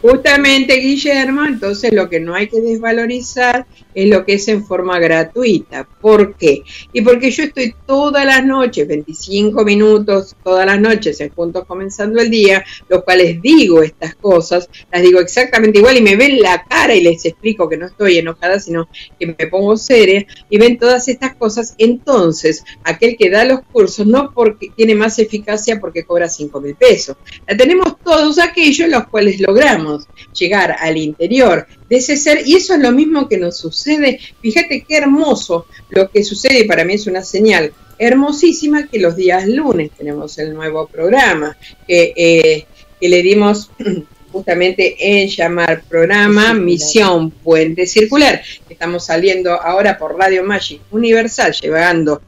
Justamente, Guillermo, entonces lo que no hay que desvalorizar es lo que es en forma gratuita. ¿Por qué? Y porque yo estoy todas las noches, 25 minutos, todas las noches en Juntos Comenzando el Día, los cuales digo estas cosas, las digo exactamente igual y me ven la cara y les explico que no estoy enojada, sino que me pongo seria y ven todas estas cosas. Entonces, aquel que da los cursos no porque tiene más eficacia porque cobra 5 mil pesos, la tenemos todos aquellos los cuales logramos llegar al interior de ese ser y eso es lo mismo que nos sucede. Fíjate qué hermoso lo que sucede y para mí es una señal hermosísima que los días lunes tenemos el nuevo programa que, eh, que le dimos justamente en llamar programa. Misión Puente Circular. Estamos saliendo ahora por Radio Magic Universal, llevando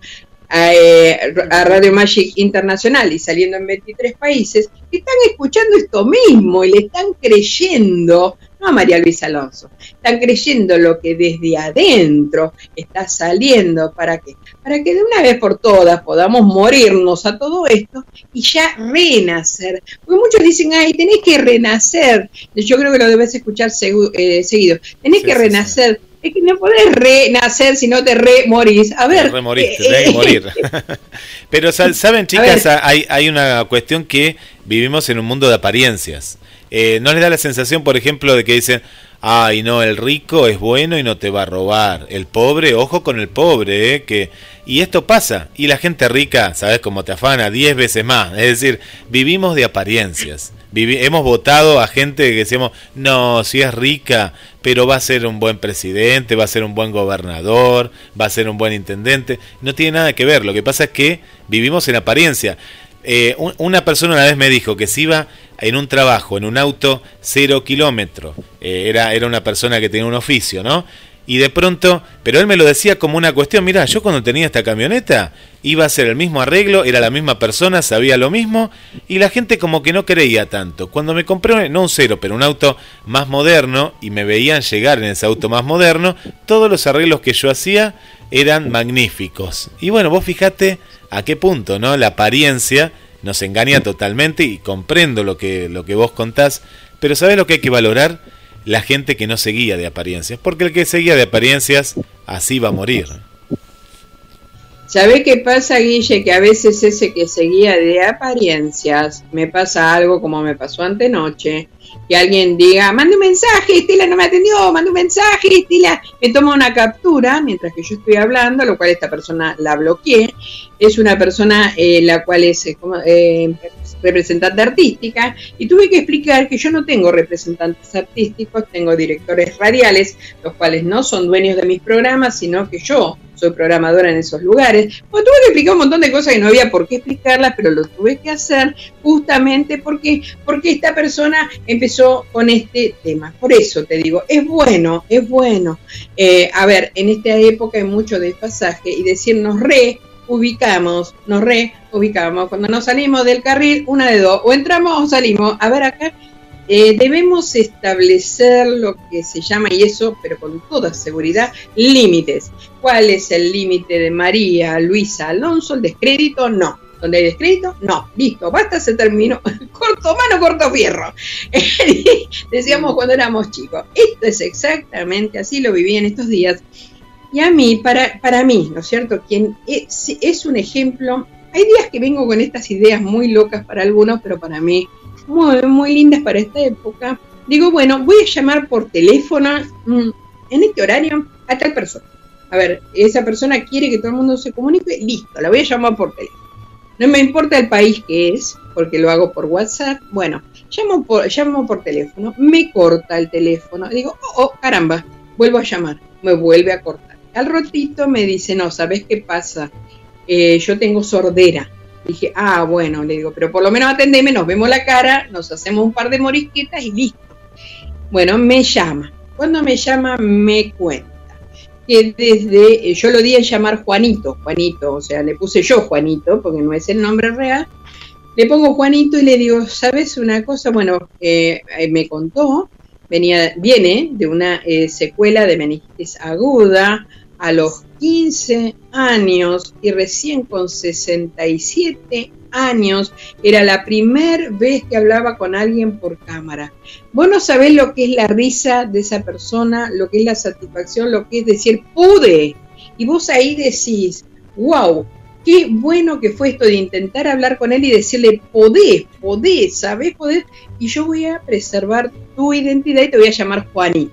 a, eh, a Radio Magic Internacional y saliendo en 23 países, que están escuchando esto mismo y le están creyendo, no a María Luisa Alonso, están creyendo lo que desde adentro está saliendo para que para que de una vez por todas podamos morirnos a todo esto y ya renacer. Porque muchos dicen, ay, tenés que renacer. Yo creo que lo debes escuchar segu- eh, seguido. Tenés Sí, que sí, renacer. Es que no podés renacer si no te remorís. A ver. remoriste, eh, tenés que eh, morir. Pero sa- saben, chicas, ver. hay, hay una cuestión que vivimos en un mundo de apariencias. Eh, ¿No les da la sensación, por ejemplo, de que dicen, ay, no, el rico es bueno y no te va a robar? El pobre, ojo con el pobre, ¿eh? Que... Y esto pasa. Y la gente rica, ¿sabes cómo te afana? Diez veces más. Es decir, vivimos de apariencias. Hemos votado a gente que decíamos, no, si es rica, pero va a ser un buen presidente, va a ser un buen gobernador, va a ser un buen intendente. No tiene nada que ver. Lo que pasa es que vivimos en apariencia. Eh, una persona una vez me dijo que si iba en un trabajo, en un auto, cero kilómetros, eh, era, era una persona que tenía un oficio, ¿no? Y de pronto, pero él me lo decía como una cuestión, mira, yo cuando tenía esta camioneta iba a hacer el mismo arreglo, era la misma persona, sabía lo mismo, y la gente como que no creía tanto. Cuando me compré, no un cero, pero un auto más moderno, y me veían llegar en ese auto más moderno, todos los arreglos que yo hacía eran magníficos. Y bueno, vos fijate a qué punto, ¿no? La apariencia nos engaña totalmente y comprendo lo que, lo que vos contás, pero ¿sabés lo que hay que valorar? La gente que no seguía de apariencias, porque el que seguía de apariencias así va a morir. ¿Sabe qué pasa, Guille? Que a veces ese que seguía de apariencias me pasa algo como me pasó antenoche, que alguien diga, mande un mensaje, Estela no me atendió, mande un mensaje, Estela me toma una captura mientras que yo estoy hablando, lo cual esta persona la bloqueé. Es una persona eh, la cual es eh, representante artística y tuve que explicar que yo no tengo representantes artísticos, tengo directores radiales, los cuales no son dueños de mis programas, sino que yo soy programadora en esos lugares. Bueno, tuve que explicar un montón de cosas que no había por qué explicarlas, pero lo tuve que hacer justamente porque, porque esta persona empezó con este tema. Por eso te digo, es bueno, es bueno. Eh, a ver, en esta época hay mucho desfasaje y decirnos re ubicamos, nos reubicamos. Cuando nos salimos del carril, una de dos, o entramos o salimos. A ver acá, eh, debemos establecer lo que se llama, y eso, pero con toda seguridad, límites. ¿Cuál es el límite de María Luisa Alonso? ¿El descrédito? No. ¿Donde hay descrédito? No. Listo, basta, se terminó. corto mano, corto fierro. Decíamos cuando éramos chicos. Esto es exactamente así, lo viví en estos días. Y a mí, para, para mí, ¿no es cierto? Quien es, es, un ejemplo, hay días que vengo con estas ideas muy locas para algunos, pero para mí muy, muy lindas para esta época. Digo, bueno, voy a llamar por teléfono mm, en este horario a tal persona. A ver, esa persona quiere que todo el mundo se comunique, listo, la voy a llamar por teléfono. No me importa el país que es, porque lo hago por WhatsApp. Bueno, llamo por, llamo por teléfono, me corta el teléfono, digo, oh, oh caramba, vuelvo a llamar, me vuelve a cortar al rotito me dice, no, ¿sabes qué pasa? Eh, yo tengo sordera. Dije, ah, bueno, le digo, pero por lo menos atendeme, nos vemos la cara, nos hacemos un par de morisquetas y listo. Bueno, me llama. Cuando me llama, me cuenta que desde, eh, yo lo di a llamar Juanito, Juanito, o sea, le puse yo Juanito, porque no es el nombre real. Le pongo Juanito y le digo, ¿sabes una cosa? Bueno, eh, me contó, venía, viene de una secuela de meningitis aguda, a los 15 años y recién con 67 años era la primera vez que hablaba con alguien por cámara. Vos no sabés lo que es la risa de esa persona, lo que es la satisfacción, lo que es decir, pude. Y vos ahí decís, wow, qué bueno que fue esto de intentar hablar con él y decirle, podés, podés, sabés, podés, y yo voy a preservar tu identidad y te voy a llamar Juanito.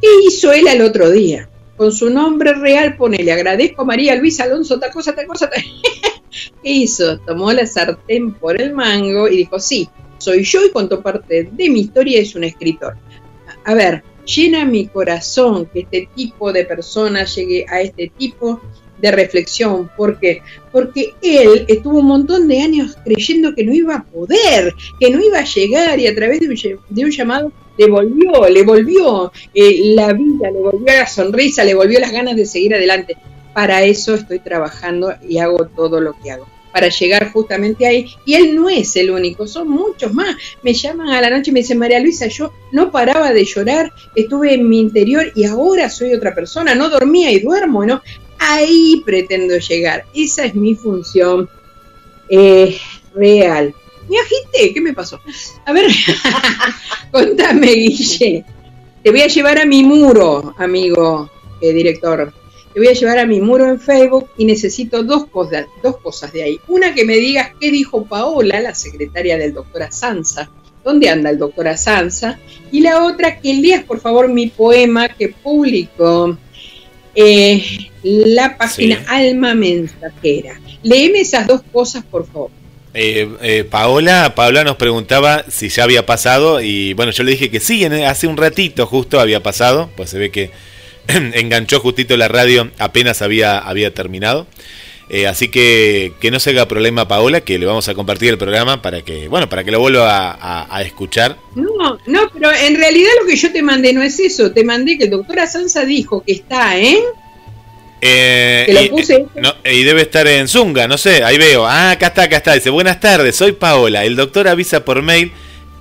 ¿Qué hizo él al otro día? Con su nombre real, pone, le agradezco a María Luisa Alonso, tal cosa, tal cosa. ¿Qué hizo? Tomó la sartén por el mango y dijo, sí, soy yo y contó parte de mi historia, es un escritor. A ver, llena mi corazón que este tipo de personas llegue a este tipo de reflexión. ¿Por qué? Porque él estuvo un montón de años creyendo que no iba a poder, que no iba a llegar y a través de un, llamado le volvió, le volvió eh, la vida, le volvió la sonrisa, le volvió las ganas de seguir adelante. Para eso estoy trabajando y hago todo lo que hago para llegar justamente ahí. Y él no es el único, son muchos más. Me llaman a la noche y me dicen, María Luisa, yo no paraba de llorar, estuve en mi interior y ahora soy otra persona, no dormía y duermo, ¿no? Ahí pretendo llegar. Esa es mi función eh, real. Me agité, ¿qué me pasó? A ver, contame, Guille. Te voy a llevar a mi muro, amigo eh, director. Te voy a llevar a mi muro en Facebook y necesito dos cosas, dos cosas de ahí. Una que me digas qué dijo Paola, la secretaria del doctor Asanza. ¿Dónde anda el doctor Asanza? Y la otra, que leas por favor mi poema que publicó eh, la página Alma Mensajera. Léeme esas dos cosas, por favor. Eh, eh, Paola, Paola nos preguntaba si ya había pasado y bueno, yo le dije que sí, hace un ratito justo había pasado, pues se ve que enganchó justito la radio apenas había, había terminado. Eh, así que que no se haga problema Paola, que le vamos a compartir el programa para que, bueno, para que lo vuelva a, a- a escuchar. No, no, pero en realidad lo que yo te mandé no es eso. Te mandé que el doctor Asanza dijo que está en. Eh, Te lo y, puse. eh, no, y debe estar en Zunga, no sé, ahí veo. Ah, acá está, acá está. Dice, buenas tardes, soy Paola. El doctor avisa por mail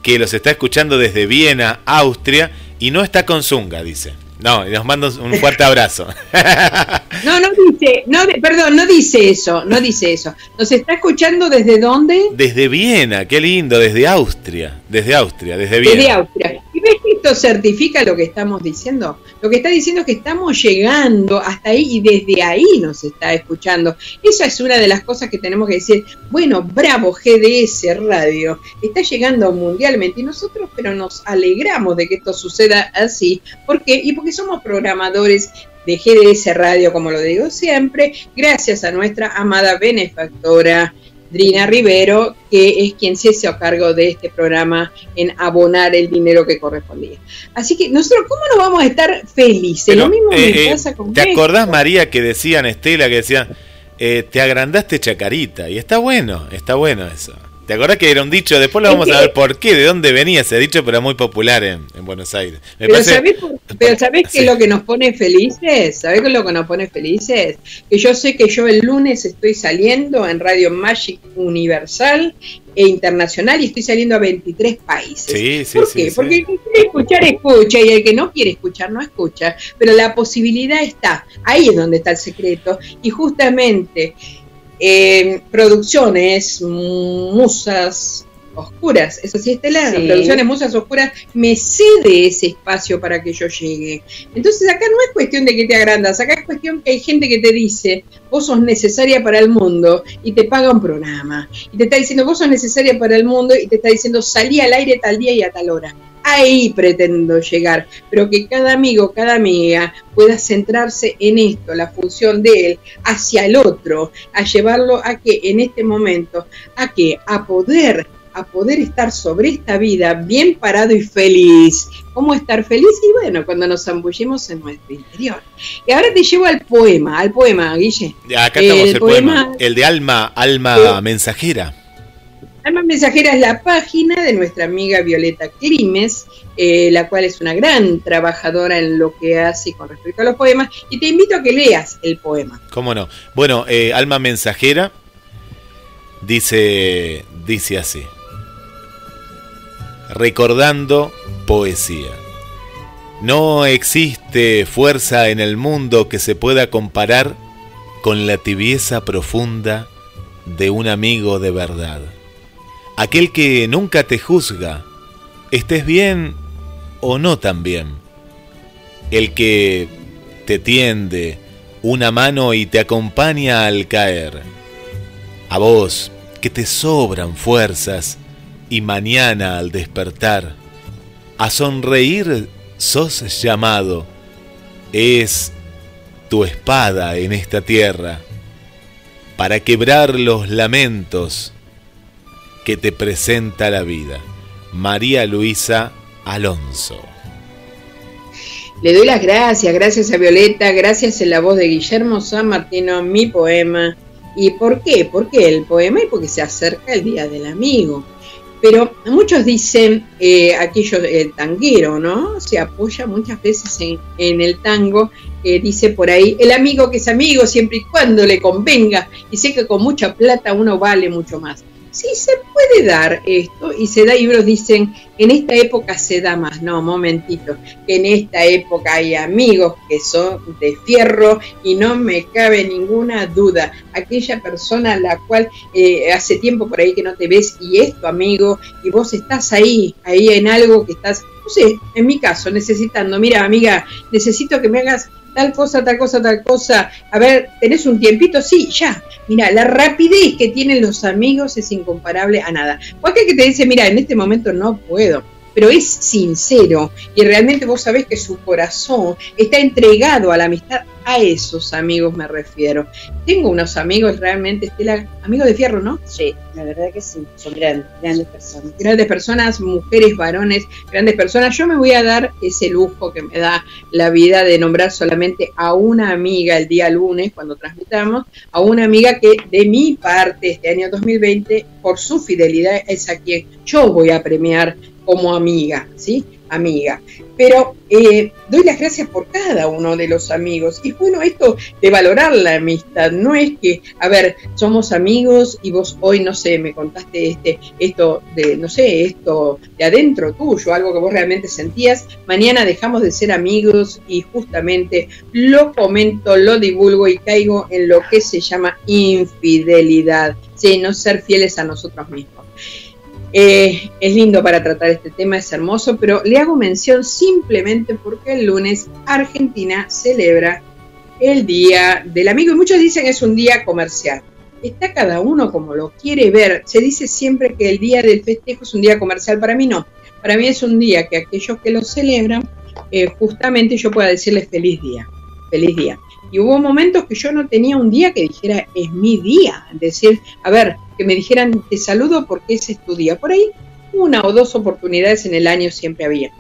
que los está escuchando desde Viena, Austria, y no está con Zunga, dice. No, y nos manda un fuerte abrazo. No, no dice, no, perdón, no dice eso, no dice eso. ¿Nos está escuchando desde dónde? Desde Viena, qué lindo, desde Austria, desde Austria, desde Viena. Desde Austria. ¿Y ves que esto certifica lo que estamos diciendo? Lo que está diciendo es que estamos llegando hasta ahí y desde ahí nos está escuchando. Esa es una de las cosas que tenemos que decir. Bueno, bravo GDS Radio, está llegando mundialmente y nosotros, pero nos alegramos de que esto suceda así. ¿Por qué? Y porque somos programadores de GDS Radio, como lo digo siempre, gracias a nuestra amada benefactora Drina Rivero, que es quien se hizo a cargo de este programa en abonar el dinero que correspondía. Así que nosotros, ¿cómo no vamos a estar felices? Pero, Lo mismo eh, me eh, pasa con ¿Te esto. acordás, María, que decían, Estela, que decían, eh, te agrandaste chacarita? Y está bueno, está bueno eso. ¿Te acordás que era un dicho? Después lo Es vamos que- a ver por qué, de dónde venía ese dicho, pero muy popular en, en Buenos Aires. Me Pero parece- ¿sabés, por- pero ¿sabés qué es lo que nos pone felices? ¿Sabés qué es lo que nos pone felices? Que yo sé que yo el lunes estoy saliendo en Radio Magic Universal e Internacional y estoy saliendo a 23 países. Sí, sí, ¿Por sí, qué? Porque el que quiere escuchar, escucha, y el que no quiere escuchar, no escucha. Pero la posibilidad está, ahí es donde está el secreto. Y justamente, eh, producciones, musas oscuras, eso sí, Estela, Sí. producciones musas oscuras, me cede ese espacio para que yo llegue. Entonces acá no es cuestión de que te agrandas, acá es cuestión que hay gente que te dice, vos sos necesaria para el mundo y te paga un programa. Y te está diciendo, vos sos necesaria para el mundo y te está diciendo, salí al aire tal día y a tal hora. Ahí pretendo llegar, pero que cada amigo, cada amiga pueda centrarse en esto, la función de él hacia el otro, a llevarlo a que en este momento, a que a poder a poder estar sobre esta vida bien parado y feliz. ¿Cómo estar feliz? Y bueno, cuando nos zambullimos en nuestro interior. Y ahora te llevo al poema, al poema, Guille. Acá estamos El el, poema, poema- el de Alma, Alma Mensajera. Alma Mensajera es la página de nuestra amiga Violeta Climes, eh, la cual es una gran trabajadora en lo que hace con respecto a los poemas, y te invito a que leas el poema. ¿Cómo no? Bueno, eh, Alma Mensajera dice, dice así. Recordando poesía. No existe fuerza en el mundo que se pueda comparar con la tibieza profunda de un amigo de verdad. Aquel que nunca te juzga, estés bien o no tan bien. El que te tiende una mano y te acompaña al caer. A vos, que te sobran fuerzas y mañana al despertar, a sonreír sos llamado. Es tu espada en esta tierra para quebrar los lamentos que te presenta la vida. María Luisa Alonso. Le doy las gracias, gracias a Violeta, gracias en la voz de Guillermo San Martino, mi poema. ¿Y por qué? ¿Por qué el poema? Y porque se acerca el Día del Amigo. Pero muchos dicen, eh, aquello, el tanguero, ¿no? Se apoya muchas veces en, el tango, eh, dice por ahí, el amigo que es amigo siempre y cuando le convenga, y sé que con mucha plata uno vale mucho más. Sí, se puede dar esto, y se da, y otros dicen, en esta época se da más, no, momentito, en esta época hay amigos que son de fierro y no me cabe ninguna duda, aquella persona a la cual eh, hace tiempo por ahí que no te ves y es tu amigo y vos estás ahí, ahí en algo que estás, no sé, en mi caso, necesitando, mira amiga, necesito que me hagas tal cosa, tal cosa, tal cosa, a ver, ¿tenés un tiempito? Sí, ya, mira, la rapidez que tienen los amigos es incomparable a nada. Cualquier que te dice, mira, en este momento no puedo, pero es sincero y realmente vos sabés que su corazón está entregado a la amistad A esos amigos me refiero. Tengo unos amigos realmente, Estela, amigos de fierro, ¿no? Sí, la verdad que sí, son grandes, grandes personas. Grandes personas, mujeres, varones, grandes personas. Yo me voy a dar ese lujo que me da la vida de nombrar solamente a una amiga el día lunes, cuando transmitamos, a una amiga que de mi parte este año 2020, por su fidelidad, es a quien yo voy a premiar como amiga, ¿sí? Amiga. Pero eh, doy las gracias por cada uno de los amigos. Y bueno, esto de valorar la amistad, no es que, a ver, somos amigos y vos hoy, no sé, me contaste este, esto de, no sé, esto de adentro tuyo, algo que vos realmente sentías, mañana dejamos de ser amigos y justamente lo comento, lo divulgo y caigo en lo que se llama infidelidad, sí, no ser fieles a nosotros mismos. Eh, es lindo para tratar este tema, es hermoso, pero le hago mención simplemente porque el lunes Argentina celebra el Día del Amigo y muchos dicen es un día comercial. Está cada uno como lo quiere ver. Se dice siempre que el día del festejo es un día comercial. Para mí no. Para mí es un día que aquellos que lo celebran, eh, justamente yo pueda decirles feliz día. Feliz día. Y hubo momentos que yo no tenía un día que dijera, es mi día. Decir, a ver, que me dijeran, te saludo porque ese es tu día. Por ahí, una o dos oportunidades en el año siempre había.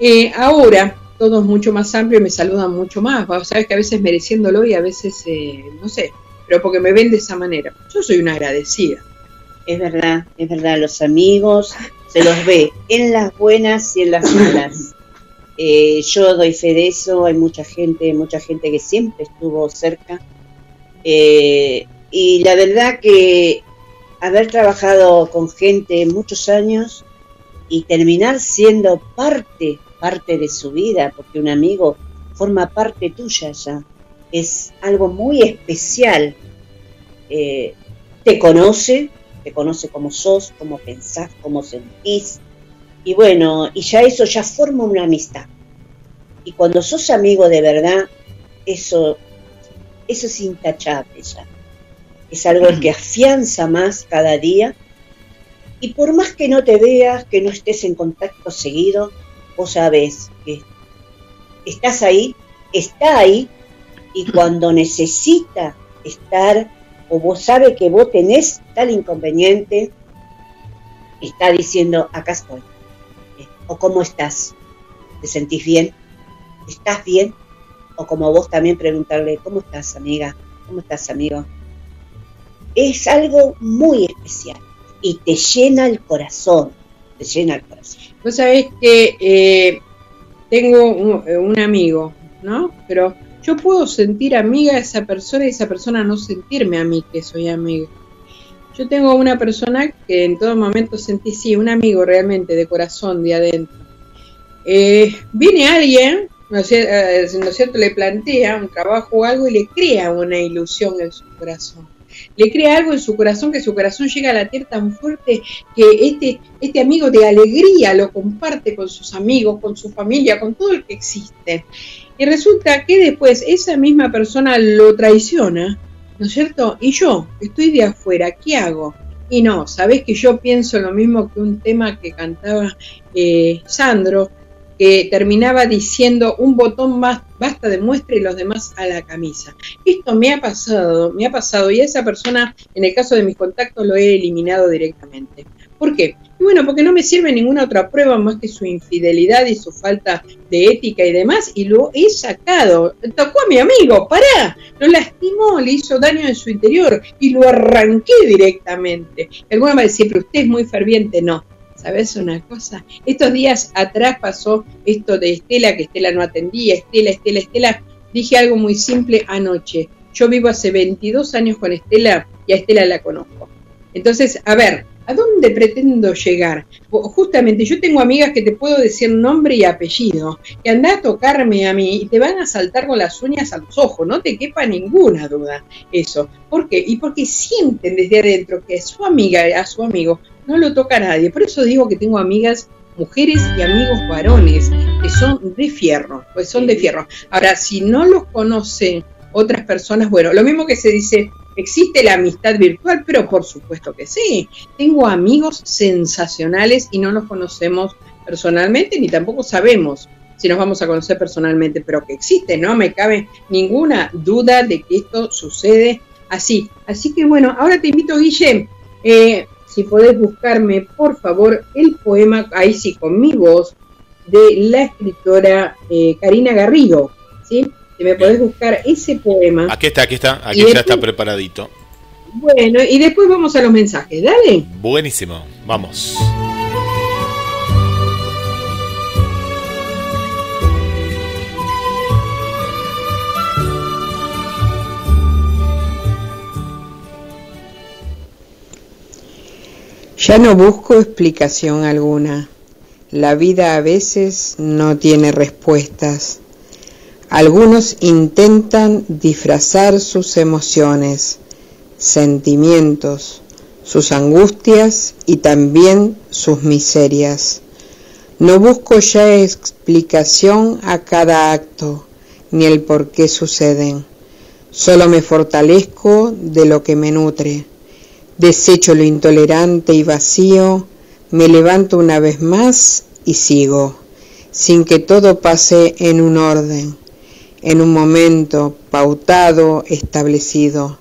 Eh, ahora, todo es mucho más amplio y me saludan mucho más. Sabes que a veces mereciéndolo y a veces, eh, no sé, pero porque me ven de esa manera. Yo soy una agradecida. Es verdad, es verdad, los amigos se los ve en las buenas y en las malas. Eh, yo doy fe de eso, hay mucha gente, mucha gente que siempre estuvo cerca. Eh, y la verdad que haber trabajado con gente muchos años y terminar siendo parte, parte de su vida, porque un amigo forma parte tuya ya, es algo muy especial. Eh, te conoce, te conoce como sos, cómo pensás, cómo sentís, y bueno, y ya eso ya forma una amistad. Y cuando sos amigo de verdad, eso, eso es intachable ya. Es algo que afianza más cada día. Y por más que no te veas, que no estés en contacto seguido, vos sabes que estás ahí, está ahí, y cuando necesita estar, o vos sabes que vos tenés tal inconveniente, está diciendo, acá estoy o cómo estás. ¿Te sentís bien? ¿Estás bien? O como vos también preguntarle, ¿cómo estás amiga? ¿Cómo estás amigo? Es algo muy especial y te llena el corazón, te llena el corazón. Vos sabés que eh, tengo un, amigo, ¿no? Pero yo puedo sentir amiga a esa persona y esa persona no sentirme a mí que soy amiga. Yo tengo una persona que en todo momento sentí, sí, un amigo realmente de corazón, de adentro. Eh, viene alguien, ¿no es, eh, cierto? Le plantea un trabajo o algo y le crea una ilusión en su corazón. Le crea algo en su corazón que su corazón llega a latir tan fuerte que este, este amigo de alegría lo comparte con sus amigos, con su familia, con todo el que existe. Y resulta que después esa misma persona lo traiciona ¿no es cierto? Y yo, estoy de afuera, ¿qué hago? Y no, sabés que yo pienso lo mismo que un tema que cantaba eh, Sandro, que terminaba diciendo un botón más, basta de muestra y los demás a la camisa. Esto me ha pasado, me ha pasado y a esa persona, en el caso de mis contactos, lo he eliminado directamente. ¿Por qué? Bueno, porque no me sirve ninguna otra prueba más que su infidelidad y su falta de ética y demás, y lo he sacado. Tocó a mi amigo, pará, lo lastimó, le hizo daño en su interior y lo arranqué directamente. Alguna va a decir, pero usted es muy ferviente, no. ¿Sabes una cosa? Estos días atrás pasó esto de Estela, que Estela no atendía, Estela, Estela, Estela. Dije algo muy simple anoche. Yo vivo hace 22 años con Estela y a Estela la conozco. Entonces, a ver, ¿A dónde pretendo llegar? Justamente yo tengo amigas que te puedo decir nombre y apellido, que anda a tocarme a mí y te van a saltar con las uñas a los ojos, no te quepa ninguna duda eso. ¿Por qué? Y porque sienten desde adentro que a su amiga, a su amigo, no lo toca a nadie. Por eso digo que tengo amigas mujeres y amigos varones que son de fierro, pues son de fierro. Ahora, si no los conocen otras personas, bueno, lo mismo que se dice ¿Existe la amistad virtual? Pero por supuesto que sí. Tengo amigos sensacionales y no los conocemos personalmente ni tampoco sabemos si nos vamos a conocer personalmente, pero que existe, no me cabe ninguna duda de que esto sucede así. Así que bueno, ahora te invito, Guille, eh, si podés buscarme, por favor, el poema, ahí sí, con mi voz, de la escritora eh, Karina Garrido, ¿sí? Si me podés buscar ese poema. Aquí está, aquí está, aquí ya está preparadito. Bueno, y después vamos a los mensajes, dale. Buenísimo, vamos. Ya no busco explicación alguna. La vida a veces no tiene respuestas. Algunos intentan disfrazar sus emociones, sentimientos, sus angustias y también sus miserias. No busco ya explicación a cada acto, ni el por qué suceden. Solo me fortalezco de lo que me nutre Desecho lo intolerante y vacío, me levanto una vez más y sigo, sin que todo pase en un orden, en un momento pautado, establecido.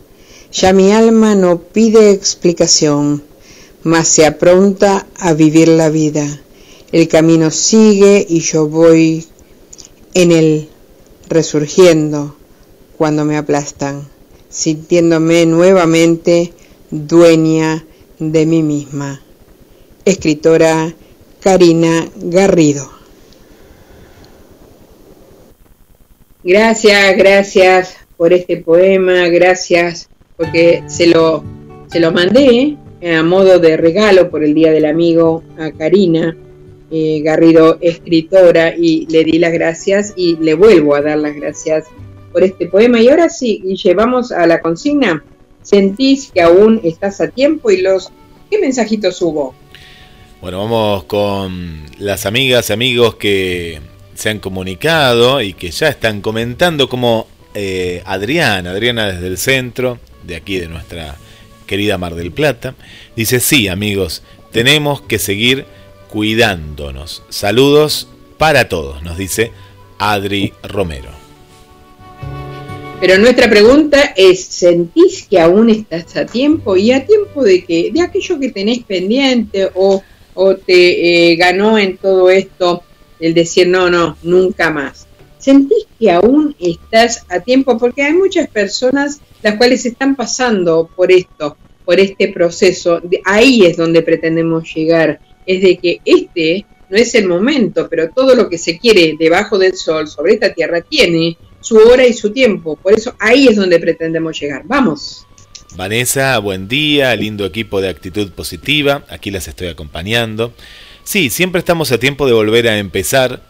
Ya mi alma no pide explicación, mas se apronta a vivir la vida. El camino sigue y yo voy en él, resurgiendo cuando me aplastan, sintiéndome nuevamente dueña de mí misma. Escritora Karina Garrido. Gracias, gracias por este poema, gracias porque se lo, se lo mandé a modo de regalo por el Día del Amigo a Karina eh, Garrido, escritora, y le di las gracias y le vuelvo a dar las gracias por este poema. Y ahora sí, llevamos a la consigna sentís que aún estás a tiempo y los qué mensajitos hubo. Bueno, vamos con las amigas y amigos que se han comunicado y que ya están comentando como eh, Adriana, Adriana desde el centro, de aquí de nuestra querida Mar del Plata, dice, sí amigos, tenemos que seguir cuidándonos. Saludos para todos, nos dice Adri Romero. Pero nuestra pregunta es, ¿sentís que aún estás a tiempo? ¿Y a tiempo de qué? De aquello que tenés pendiente o, o te eh, ganó en todo esto el decir, no, no, nunca más. ¿Sentís que aún estás a tiempo? Porque hay muchas personas las cuales están pasando por esto, por este proceso. ahí es donde pretendemos llegar. Es de que este no es el momento, pero todo lo que se quiere debajo del sol, sobre esta tierra, tiene su hora y su tiempo. Por eso ahí es donde pretendemos llegar. Vamos. Vanessa, buen día, lindo equipo de actitud positiva, aquí las estoy acompañando. Sí, siempre estamos a tiempo de volver a empezar,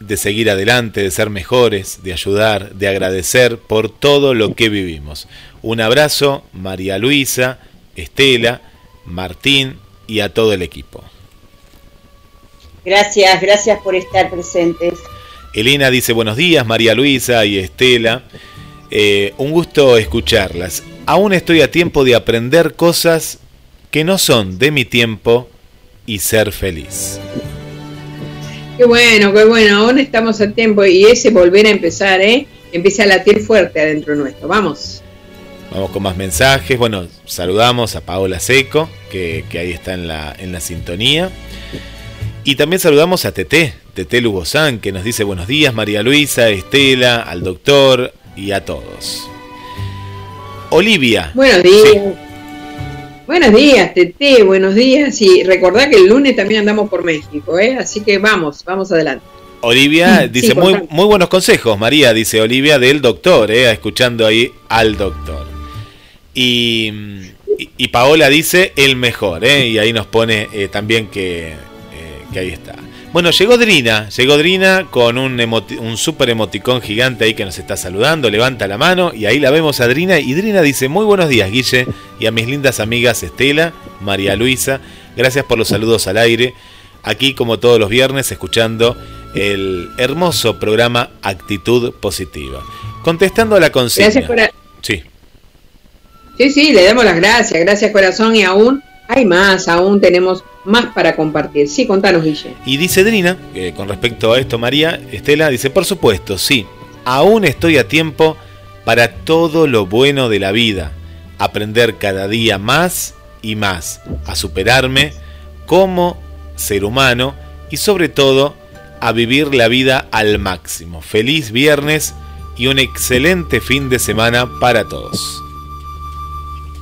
de seguir adelante, de ser mejores, de ayudar, de agradecer por todo lo que vivimos. Un abrazo, María Luisa, Estela, Martín y a todo el equipo. Gracias, gracias por estar presentes. Elena dice buenos días, María Luisa y Estela. Eh, un gusto escucharlas. Aún estoy a tiempo de aprender cosas que no son de mi tiempo y ser feliz. Qué bueno, qué bueno, aún estamos a tiempo y ese volver a empezar, ¿eh? Empieza a latir fuerte adentro nuestro, vamos. Vamos con más mensajes. Bueno, saludamos a Paola Seco, que, que ahí está en la, en la sintonía. Y también saludamos a Tete, Tete Lugosán, que nos dice buenos días, María Luisa, Estela, al doctor y a todos. Olivia. Buenos días. Buenos días, Tete, buenos días. Y recordá que el lunes también andamos por México, ¿eh? así que vamos, vamos adelante. Olivia dice muy, muy buenos consejos, María, dice Olivia del doctor, ¿eh? escuchando ahí al doctor. Y, y, Paola dice el mejor, ¿eh? y ahí nos pone eh, también que que ahí está. Bueno, llegó Drina, llegó Drina con un, un super emoticón gigante ahí que nos está saludando, levanta la mano y ahí la vemos a Drina y Drina dice muy buenos días Guille y a mis lindas amigas Estela, María Luisa, gracias por los saludos al aire, aquí como todos los viernes escuchando el hermoso programa Actitud Positiva. Contestando a la consigna. Gracias Sí. Sí, sí, le damos las gracias, gracias corazón y aún hay más, aún tenemos más para compartir. Sí, contanos, Guille. Y dice Drina, que con respecto a esto, María Estela dice, por supuesto, sí, aún estoy a tiempo para todo lo bueno de la vida, aprender cada día más y más, a superarme como ser humano y sobre todo a vivir la vida al máximo. Feliz viernes y un excelente fin de semana para todos.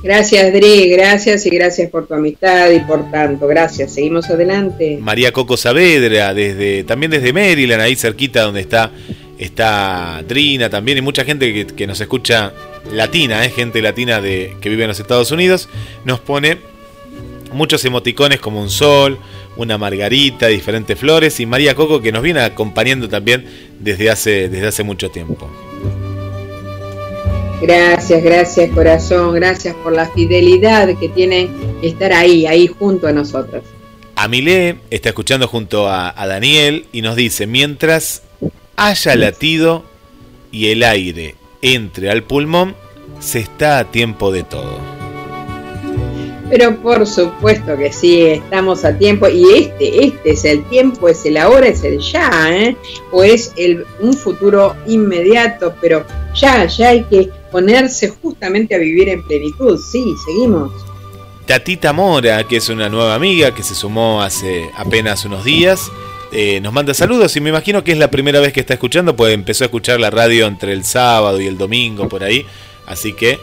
Gracias, Dri, gracias y gracias por tu amistad y por tanto. Gracias, seguimos adelante. María Coco Saavedra, desde, también desde Maryland, ahí cerquita donde está, está Drina también, y mucha gente que, nos escucha latina, ¿eh? gente latina de, que vive en los Estados Unidos, nos pone muchos emoticones como un sol, una margarita, diferentes flores, y María Coco que nos viene acompañando también desde hace, desde hace mucho tiempo. Gracias, gracias corazón, gracias por la fidelidad que tiene estar ahí, ahí junto a nosotros. Amilé está escuchando junto a, a Daniel y nos dice, mientras haya latido y el aire entre al pulmón, se está a tiempo de todo. Pero por supuesto que sí, estamos a tiempo y este, este es el tiempo, es el ahora, es el ya, ¿eh? o es el, un futuro inmediato, pero ya, ya hay que ponerse justamente a vivir en plenitud. Sí, seguimos. Tatita Mora, que es una nueva amiga que se sumó hace apenas unos días, eh, nos manda saludos y me imagino que es la primera vez que está escuchando, pues empezó a escuchar la radio entre el sábado y el domingo por ahí, así que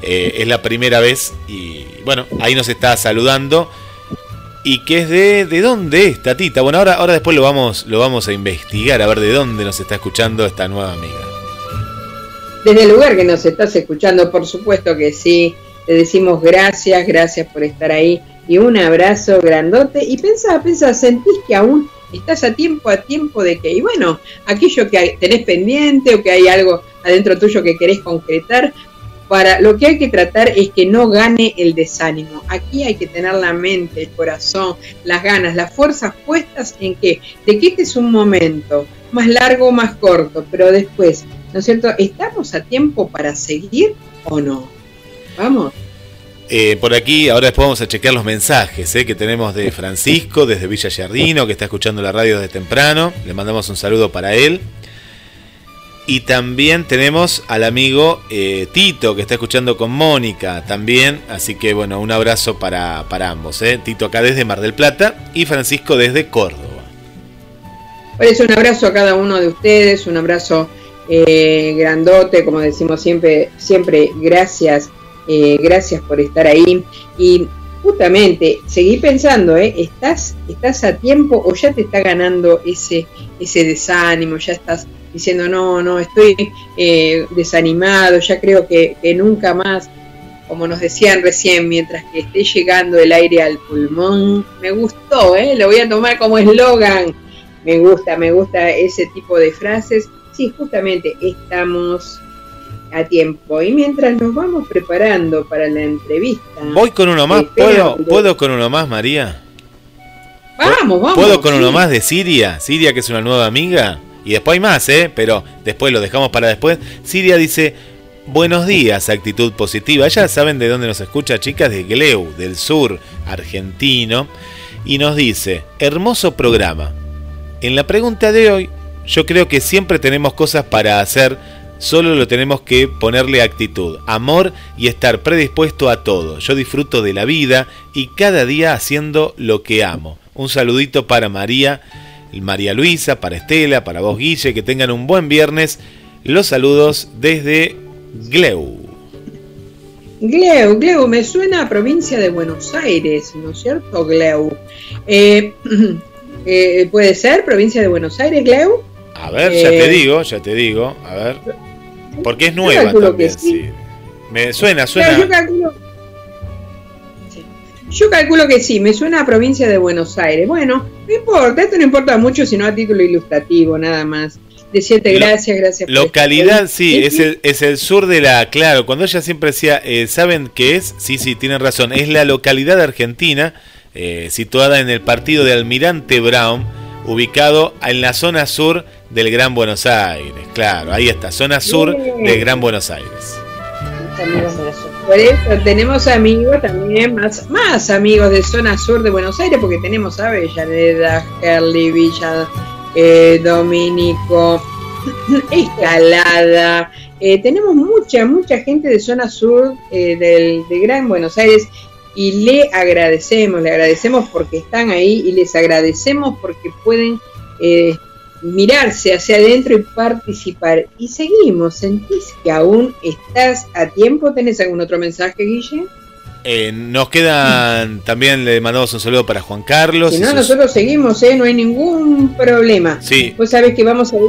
eh, es la primera vez y bueno, ahí nos está saludando. ¿Y qué es de, de dónde es Tatita? Bueno, ahora, ahora después lo vamos, lo vamos a investigar, a ver de dónde nos está escuchando esta nueva amiga. Desde el lugar que nos estás escuchando, por supuesto que sí. Te decimos gracias, gracias por estar ahí y un abrazo grandote. Y pensá, pensá, sentís que aún estás a tiempo, a tiempo de que, y bueno, aquello que tenés pendiente o que hay algo adentro tuyo que querés concretar, para lo que hay que tratar es que no gane el desánimo. Aquí hay que tener la mente, el corazón, las ganas, las fuerzas puestas en que, de que este es un momento más largo o más corto, pero después, ¿no es cierto? ¿Estamos a tiempo para seguir o no? Vamos. Eh, por aquí, ahora después vamos a chequear los mensajes eh, que tenemos de Francisco desde Villa Yardino, que está escuchando la radio desde temprano. Le mandamos un saludo para él. Y también tenemos al amigo eh, Tito que está escuchando con Mónica también. Así que bueno, un abrazo para, ambos. Eh. Tito acá desde Mar del Plata y Francisco desde Córdoba. Pues un abrazo a cada uno de ustedes, un abrazo eh, grandote, como decimos siempre, siempre gracias, gracias por estar ahí. Y justamente, seguí pensando, ¿eh? ¿Estás, ¿estás a tiempo o ya te está ganando ese, ese desánimo? Ya estás diciendo, no, no, estoy eh, desanimado, ya creo que, nunca más, como nos decían recién, mientras que esté llegando el aire al pulmón, me gustó, ¿eh? lo voy a tomar como eslogan, me gusta, me gusta ese tipo de frases. Sí, justamente estamos a tiempo. Y mientras nos vamos preparando para la entrevista. Voy con uno más, ¿puedo, ¿puedo con uno más, María? Vamos, vamos. ¿Puedo con uno más de Siria? Siria, que es una nueva amiga. Y después hay más, ¿eh? Pero después lo dejamos para después. Siria dice, buenos días, actitud positiva. Ya saben de dónde nos escucha, chicas, de Gleu, del sur argentino. Y nos dice, hermoso programa. En la pregunta de hoy, yo creo que siempre tenemos cosas para hacer, solo lo tenemos que ponerle actitud, amor y estar predispuesto a todo. Yo disfruto de la vida y cada día haciendo lo que amo. Un saludito para María María Luisa, para Estela, para vos Guille, que tengan un buen viernes. Los saludos desde Gleu. Gleu, Gleu, me suena a provincia de Buenos Aires, ¿no es cierto? Gleu. Eh, eh, ¿Puede ser provincia de Buenos Aires, Gleu? A ver, ya te eh, digo, ya te digo, a ver. Porque es nueva también, sí. Me suena, suena. Yo calculo que sí, me suena a provincia de Buenos Aires. Bueno, no importa, esto no importa mucho, sino a título ilustrativo, nada más. Decirte gracias, gracias. Localidad, sí, es el, es el sur de la... Claro, cuando ella siempre decía, eh, ¿saben qué es? Sí, sí, tienen razón. Es la localidad argentina, eh, situada en el partido de Almirante Brown, ubicado en la zona sur del Gran Buenos Aires. Claro, ahí está, zona sur del Gran Buenos Aires. Por eso tenemos amigos también, más, más amigos de zona sur de Buenos Aires, porque tenemos a Avellaneda, Gerli, Villa eh, Domínico, Escalada. Eh, tenemos mucha, mucha gente de zona sur eh, del, de Gran Buenos Aires y le agradecemos, le agradecemos porque están ahí y les agradecemos porque pueden eh, mirarse hacia adentro y participar. Y seguimos, ¿sentís que aún estás a tiempo? ¿Tenés algún otro mensaje, Guille? Eh, nos quedan, también le mandamos un saludo para Juan Carlos. Si no, sus- nosotros seguimos, ¿eh? No hay ningún problema. Sí. Vos sabés que vamos a ir.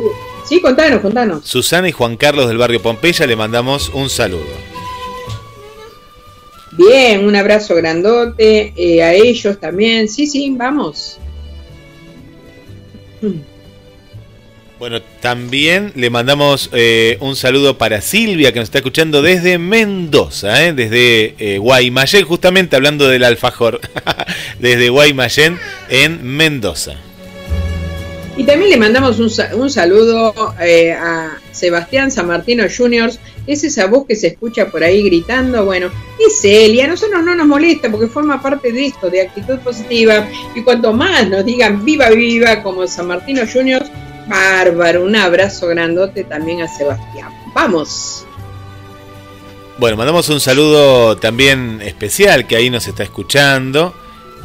Sí, contanos, contanos. Susana y Juan Carlos del barrio Pompeya le mandamos un saludo. Bien, un abrazo grandote eh, a ellos también. Sí, sí, vamos. Bueno, también le mandamos eh, un saludo para Silvia, que nos está escuchando desde Mendoza, ¿eh? desde eh, Guaymallén, justamente hablando del alfajor, desde Guaymallén en Mendoza. Y también le mandamos un, un saludo eh, a Sebastián San Martino Juniors. Es esa voz que se escucha por ahí gritando. Bueno, es él a nosotros no nos molesta porque forma parte de esto, de actitud positiva. Y cuanto más nos digan viva, viva, como San Martino Juniors, bárbaro. Un abrazo grandote también a Sebastián. Vamos. Bueno, mandamos un saludo también especial que ahí nos está escuchando.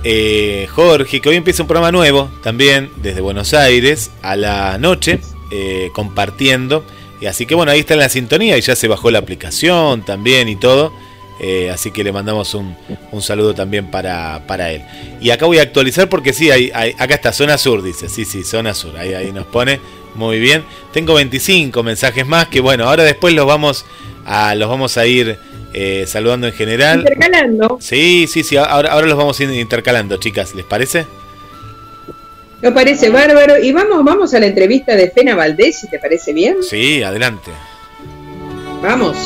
Eh, Jorge, que hoy empieza un programa nuevo también desde Buenos Aires a la noche, eh, compartiendo. Y así que bueno, ahí está en la sintonía y ya se bajó la aplicación también y todo. Eh, así que le mandamos un, un saludo también para, para él. Y acá voy a actualizar porque sí, hay, hay- acá está, zona sur, dice. Sí, sí, zona sur. Ahí, ahí nos pone. Muy bien. Tengo 25 mensajes más que bueno, ahora después los vamos a, los vamos a ir eh, saludando en general. Intercalando. Sí, sí, sí, ahora, ahora los vamos a ir intercalando, chicas, ¿les parece? Me parece bárbaro. Y vamos, vamos a la entrevista de Fena Valdés, si te parece bien. Sí, adelante. Vamos.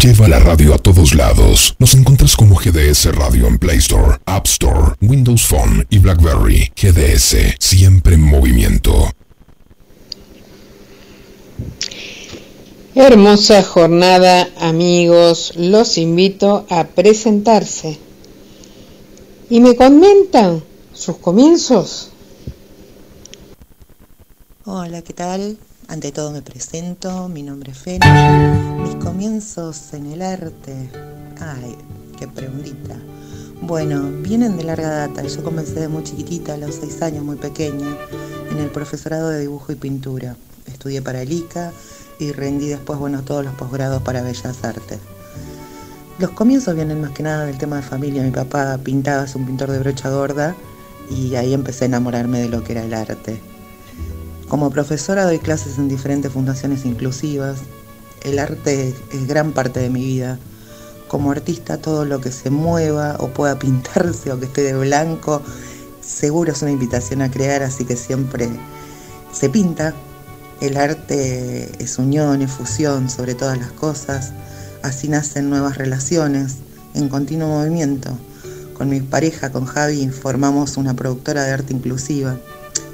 Lleva la radio a todos lados. Nos encuentras como GDS Radio en Play Store, App Store, Windows Phone y BlackBerry. GDS, siempre en movimiento. Hermosa jornada, amigos. Los invito a presentarse. Y me comentan sus comienzos. Hola, ¿qué tal? Ante todo me presento, mi nombre es Fena. Mis comienzos en el arte. Ay, qué preguntita. Bueno, vienen de larga data. Yo comencé de muy chiquitita, a los seis años, muy pequeña, en el profesorado de dibujo y pintura. Estudié para el ICA y rendí después, bueno, todos los posgrados para Bellas Artes. Los comienzos vienen más que nada del tema de familia. Mi papá pintaba, es un pintor de brocha gorda y ahí empecé a enamorarme de lo que era el arte. Como profesora doy clases en diferentes fundaciones inclusivas. El arte es gran parte de mi vida. Como artista todo lo que se mueva o pueda pintarse o que esté de blanco, seguro es una invitación a crear, así que siempre se pinta. El arte es unión, es fusión sobre todas las cosas. Así nacen nuevas relaciones en continuo movimiento. Con mi pareja, con Javi, formamos una productora de arte inclusiva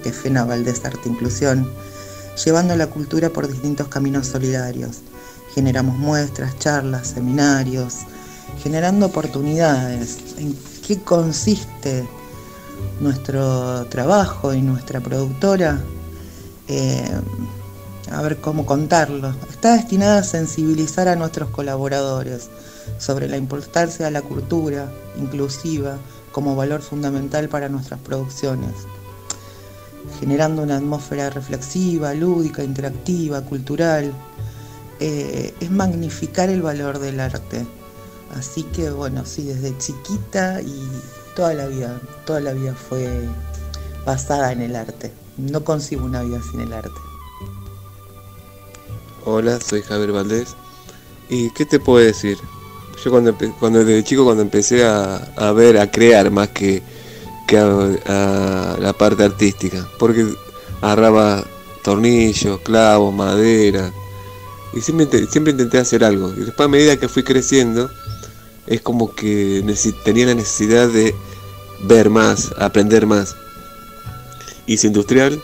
que es FENA Valdés Arte Inclusión, llevando la cultura por distintos caminos solidarios. Generamos muestras, charlas, seminarios, generando oportunidades. ¿En qué consiste nuestro trabajo y nuestra productora? Eh, a ver cómo contarlo. Está destinada a sensibilizar a nuestros colaboradores sobre la importancia de la cultura inclusiva como valor fundamental para nuestras producciones generando una atmósfera reflexiva, lúdica, interactiva, cultural. Eh, es magnificar el valor del arte. Así que bueno, sí, desde chiquita y toda la vida, toda la vida fue basada en el arte. No consigo una vida sin el arte. Hola, soy Javier Valdés. ¿Y qué te puedo decir? Yo cuando, cuando desde chico cuando empecé a, a ver, a crear más que, que a, la parte artística, porque agarraba tornillos, clavos, madera, y siempre, siempre intenté hacer algo. Y después a medida que fui creciendo, es como que tenía la necesidad de ver más, aprender más. Hice industrial,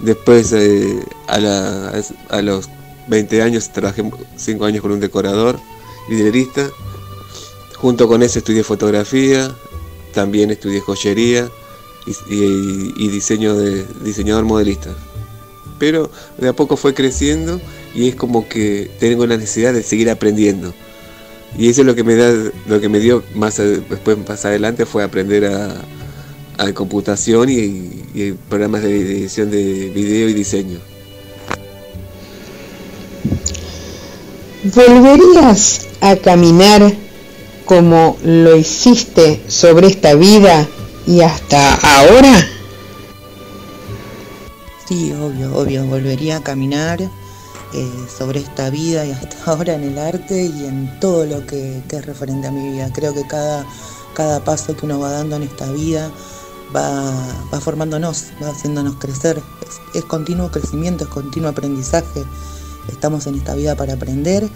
después eh, a los 20 años trabajé 5 años con un decorador, liderista. Junto con eso estudié fotografía, también estudié joyería y, diseño de diseñador modelista. Pero de a poco fue creciendo y es como que tengo la necesidad de seguir aprendiendo. Y eso es lo que me da, lo que me dio más después más adelante fue aprender a, a computación y, y programas de edición de video y diseño. ¿Volverías a caminar como lo hiciste sobre esta vida y hasta ahora? Sí, obvio, obvio, volvería a caminar eh, sobre esta vida y hasta ahora en el arte y en todo lo que, que es referente a mi vida. Creo que cada, cada paso que uno va dando en esta vida va, formándonos, va haciéndonos crecer. Es, es continuo crecimiento, es continuo aprendizaje. Estamos en esta vida para aprender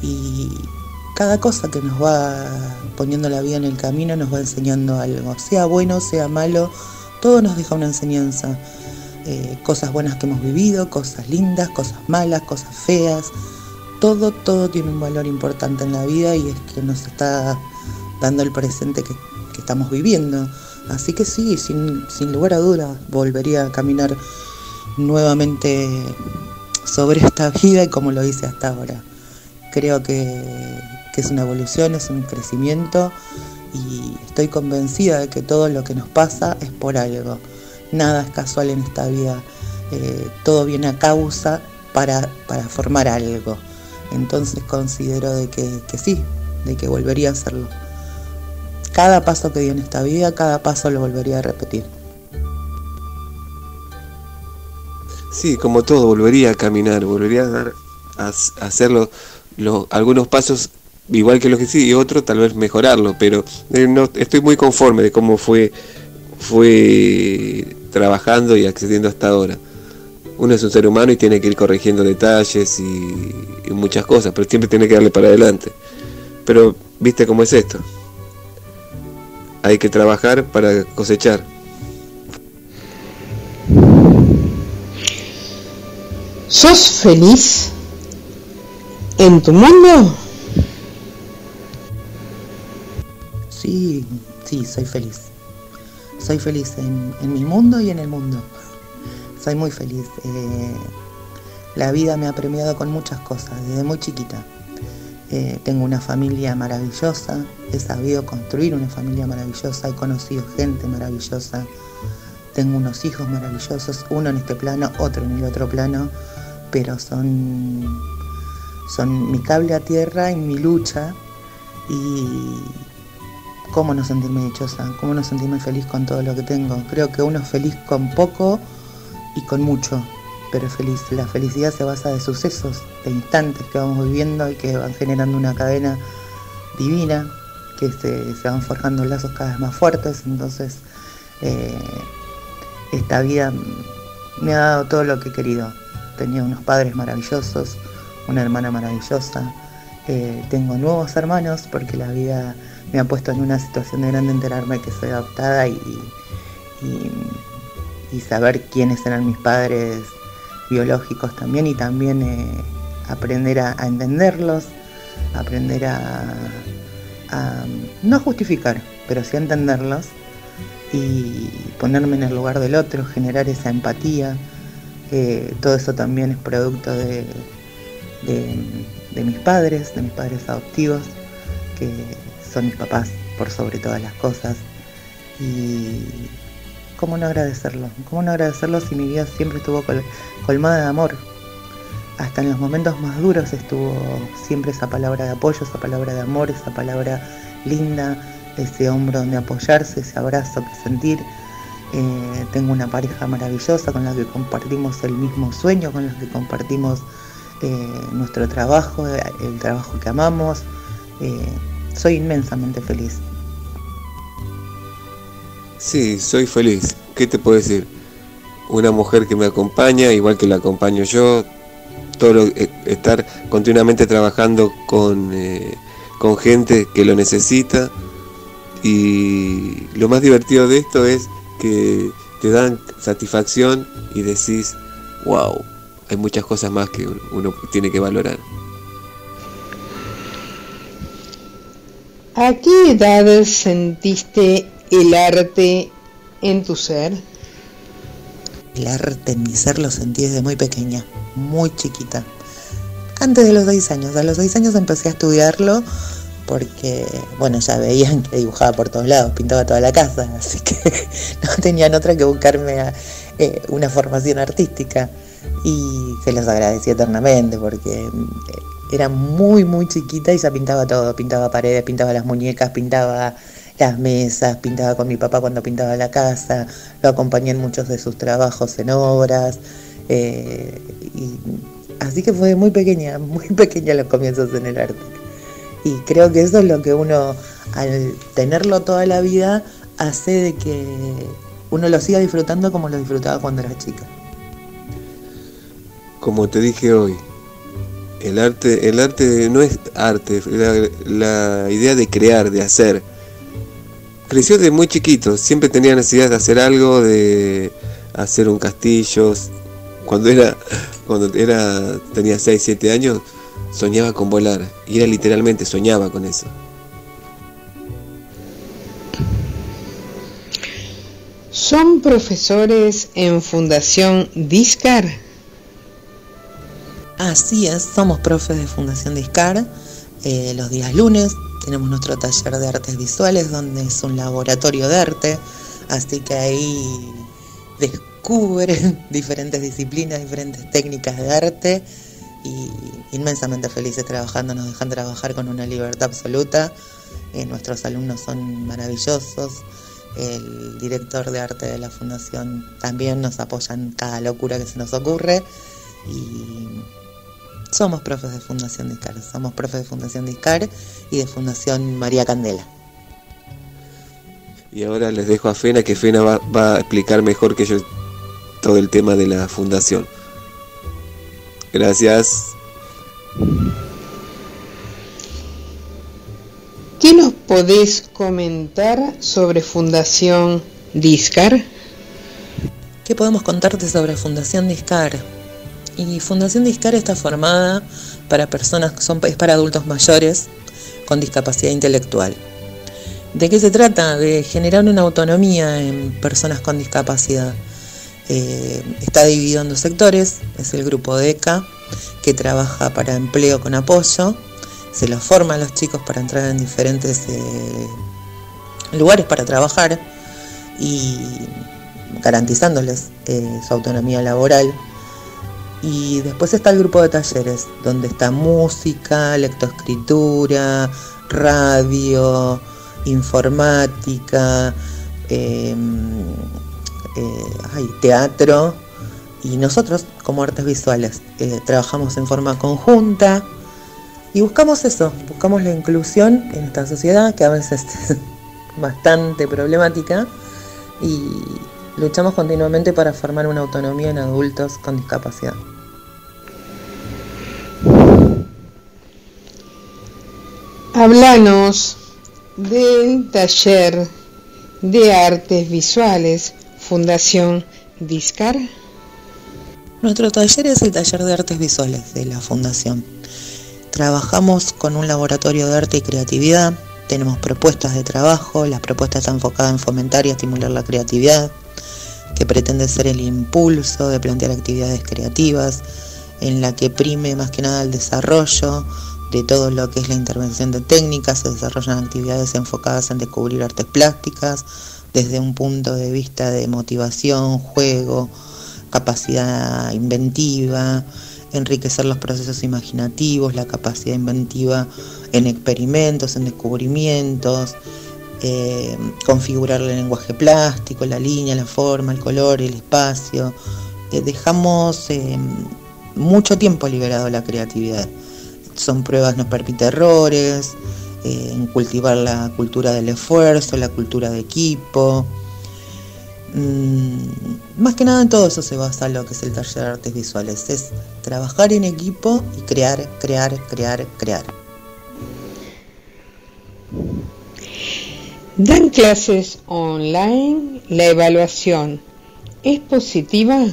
y cada cosa que nos va poniendo la vida en el camino nos va enseñando algo, sea bueno, sea malo, todo nos deja una enseñanza. Eh, cosas buenas que hemos vivido, cosas lindas, cosas malas, cosas feas. Todo, todo tiene un valor importante en la vida y es que nos está dando el presente que, que estamos viviendo. Así que sí, sin, sin lugar a dudas, volvería a caminar nuevamente sobre esta vida y como lo hice hasta ahora. Creo que, que es una evolución, es un crecimiento y estoy convencida de que todo lo que nos pasa es por algo. Nada es casual en esta vida, eh, todo viene a causa para, para formar algo. Entonces considero de que, que sí, de que volvería a hacerlo. Cada paso que di en esta vida, cada paso lo volvería a repetir. Sí, como todo, volvería a caminar, volvería a dar lo- algunos pasos igual que los que sí y otros tal vez mejorarlo, pero eh, no estoy muy conforme de cómo fue fue trabajando y accediendo hasta ahora. Uno es un ser humano y tiene que ir corrigiendo detalles y, y muchas cosas, pero siempre tiene que darle para adelante. Pero viste cómo es esto. Hay que trabajar para cosechar. ¿Sos feliz en tu mundo? Sí, sí, soy feliz. Soy feliz en, mi mundo y en el mundo. Soy muy feliz. Eh, la vida me ha premiado con muchas cosas, desde muy chiquita. Eh, tengo una familia maravillosa, he sabido construir una familia maravillosa, he conocido gente maravillosa, tengo unos hijos maravillosos, uno en este plano, otro en el otro plano, pero son, son mi cable a tierra y mi lucha y cómo no sentirme dichosa, cómo no sentirme feliz con todo lo que tengo. Creo que uno es feliz con poco y con mucho, pero feliz. La felicidad se basa de sucesos, de instantes que vamos viviendo y que van generando una cadena divina, que se, van forjando lazos cada vez más fuertes. Entonces, eh, esta vida me ha dado todo lo que he querido. Tenía unos padres maravillosos, una hermana maravillosa. eh, tengo nuevos hermanos porque la vida me ha puesto en una situación de grande enterarme que soy adoptada y, y, saber quiénes eran mis padres biológicos también y también eh, aprender a, entenderlos, aprender a, a no justificar, pero sí a entenderlos y ponerme en el lugar del otro, generar esa empatía. eh, todo eso también es producto de, de- de mis padres, de mis padres adoptivos, que son mis papás por sobre todas las cosas. Y cómo no agradecerlo, cómo no agradecerlo si mi vida siempre estuvo col- colmada de amor. Hasta en los momentos más duros estuvo siempre esa palabra de apoyo, esa palabra de amor, esa palabra linda, ese hombro donde apoyarse, ese abrazo que sentir. Eh, tengo una pareja maravillosa con la que compartimos el mismo sueño, con la que compartimos eh, nuestro trabajo, el trabajo que amamos. Eh, soy inmensamente feliz. Sí, soy feliz. ¿Qué te puedo decir? Una mujer que me acompaña, igual que la acompaño yo. Todo lo- eh, estar continuamente trabajando con, eh, con gente que lo necesita. Y lo más divertido de esto es que te dan satisfacción y decís, wow, hay muchas cosas más que uno tiene que valorar. ¿A qué edad sentiste el arte en tu ser? El arte en mi ser lo sentí desde muy pequeña, muy chiquita. Antes de los seis años. A los seis años empecé a estudiarlo porque, bueno, ya veían que dibujaba por todos lados, pintaba toda la casa, así que no tenían otra que buscarme eh, una formación artística. Y se los agradecí eternamente porque eh, era muy, muy chiquita y ya pintaba todo. Pintaba paredes, pintaba las muñecas, pintaba las mesas, pintaba con mi papá cuando pintaba la casa, lo acompañé en muchos de sus trabajos en obras. eh, y así que fue muy pequeña, muy pequeña los comienzos en el arte. Y creo que eso es lo que uno, al tenerlo toda la vida, hace de que uno lo siga disfrutando como lo disfrutaba cuando era chica. Como te dije hoy, el arte, el arte no es arte, la, idea de crear, de hacer. Creció desde muy chiquito, siempre tenía necesidad de hacer algo, de hacer un castillo. Cuando era, cuando era, tenía 6, 7 años, soñaba con volar. Y era literalmente, soñaba con eso. ¿Son profesores en Fundación Discar? Así es, somos profes de Fundación Discar. Eh, los días lunes tenemos nuestro taller de artes visuales, donde es un laboratorio de arte. Así que ahí descubren diferentes disciplinas, diferentes técnicas de arte. Y inmensamente felices trabajando, nos dejan trabajar con una libertad absoluta. Eh, nuestros alumnos son maravillosos. El director de arte de la fundación también nos apoya en cada locura que se nos ocurre. Y somos profes de Fundación Discar, somos profes de Fundación Discar y de Fundación María Candela. Y ahora les dejo a Fena, que Fena va, va a explicar mejor que yo todo el tema de la fundación. Gracias. ¿Qué nos podés comentar sobre Fundación Discar? ¿Qué podemos contarte sobre Fundación Discar? Y Fundación Discar está formada para personas que son es para adultos mayores con discapacidad intelectual. ¿De qué se trata? De generar una autonomía en personas con discapacidad. Eh, está dividido en dos sectores, es el grupo de ECA, que trabaja para empleo con apoyo, se los forma a los chicos para entrar en diferentes eh, lugares para trabajar y garantizándoles eh, su autonomía laboral. Y después está el grupo de talleres, donde está música, lectoescritura, radio, informática, eh, eh, ay, teatro. Y nosotros, como artes visuales, eh, trabajamos en forma conjunta y buscamos eso, buscamos la inclusión en esta sociedad que a veces es bastante problemática y luchamos continuamente para formar una autonomía en adultos con discapacidad. Háblanos del taller de artes visuales Fundación Discar. Nuestro taller es el taller de artes visuales de la Fundación. Trabajamos con un laboratorio de arte y creatividad, tenemos propuestas de trabajo, las propuestas están enfocadas en fomentar y estimular la creatividad, que pretende ser el impulso de plantear actividades creativas, en la que prime más que nada el desarrollo de todo lo que es la intervención de técnicas, se desarrollan actividades enfocadas en descubrir artes plásticas desde un punto de vista de motivación, juego, capacidad inventiva, enriquecer los procesos imaginativos, la capacidad inventiva en experimentos, en descubrimientos, eh, configurar el lenguaje plástico, la línea, la forma, el color, el espacio. Eh, dejamos eh, mucho tiempo liberado la creatividad. Son pruebas, nos permite errores, en cultivar la cultura del esfuerzo, la cultura de equipo. Mm, más que nada en todo eso se basa lo que es el taller de artes visuales, es trabajar en equipo y crear, crear, crear, crear. Dan clases online, la evaluación es positiva.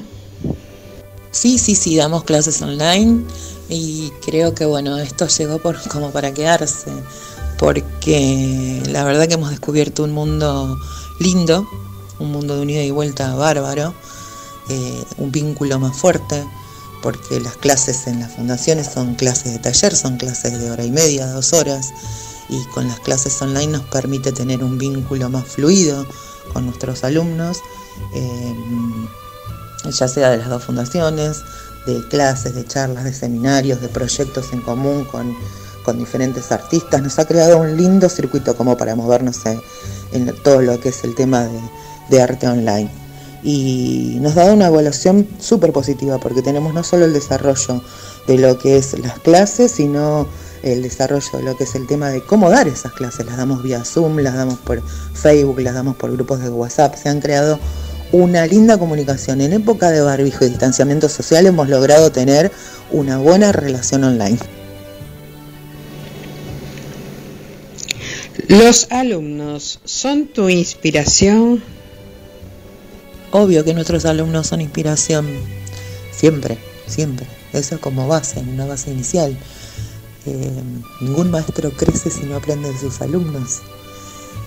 Sí, sí, sí, damos clases online y creo que bueno, esto llegó por, como para quedarse, porque la verdad que hemos descubierto un mundo lindo, un mundo de unida y vuelta bárbaro, eh, un vínculo más fuerte, porque las clases en las fundaciones son clases de taller, son clases de hora y media, dos horas, y con las clases online nos permite tener un vínculo más fluido con nuestros alumnos, eh, ya sea de las dos fundaciones, de clases, de charlas, de seminarios, de proyectos en común con, diferentes artistas. Nos ha creado un lindo circuito como para movernos en, todo lo que es el tema de, de arte online. Y nos da una evaluación súper positiva porque tenemos no solo el desarrollo de lo que es las clases, sino el desarrollo de lo que es el tema de cómo dar esas clases. Las damos vía Zoom, las damos por Facebook, las damos por grupos de WhatsApp. Se han creado una linda comunicación. En época de barbijo y distanciamiento social hemos logrado tener una buena relación online. ¿Los alumnos son tu inspiración? Obvio que nuestros alumnos son inspiración. Siempre, siempre. Eso es como base, una base inicial. Eh, ningún maestro crece si no aprende de sus alumnos.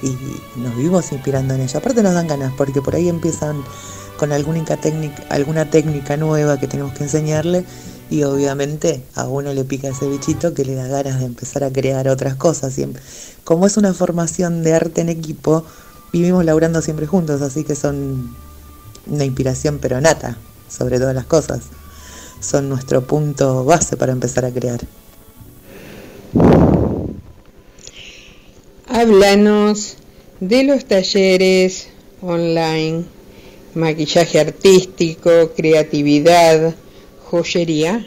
Y nos vivimos inspirando en ellos. Aparte nos dan ganas, porque por ahí empiezan con alguna técnica, alguna técnica nueva que tenemos que enseñarle y obviamente a uno le pica ese bichito que le da ganas de empezar a crear otras cosas. Siempre. Como es una formación de arte en equipo, vivimos laburando siempre juntos, así que son una inspiración pero nata sobre todas las cosas. Son nuestro punto base para empezar a crear. Háblanos de los talleres online, maquillaje artístico, creatividad, joyería.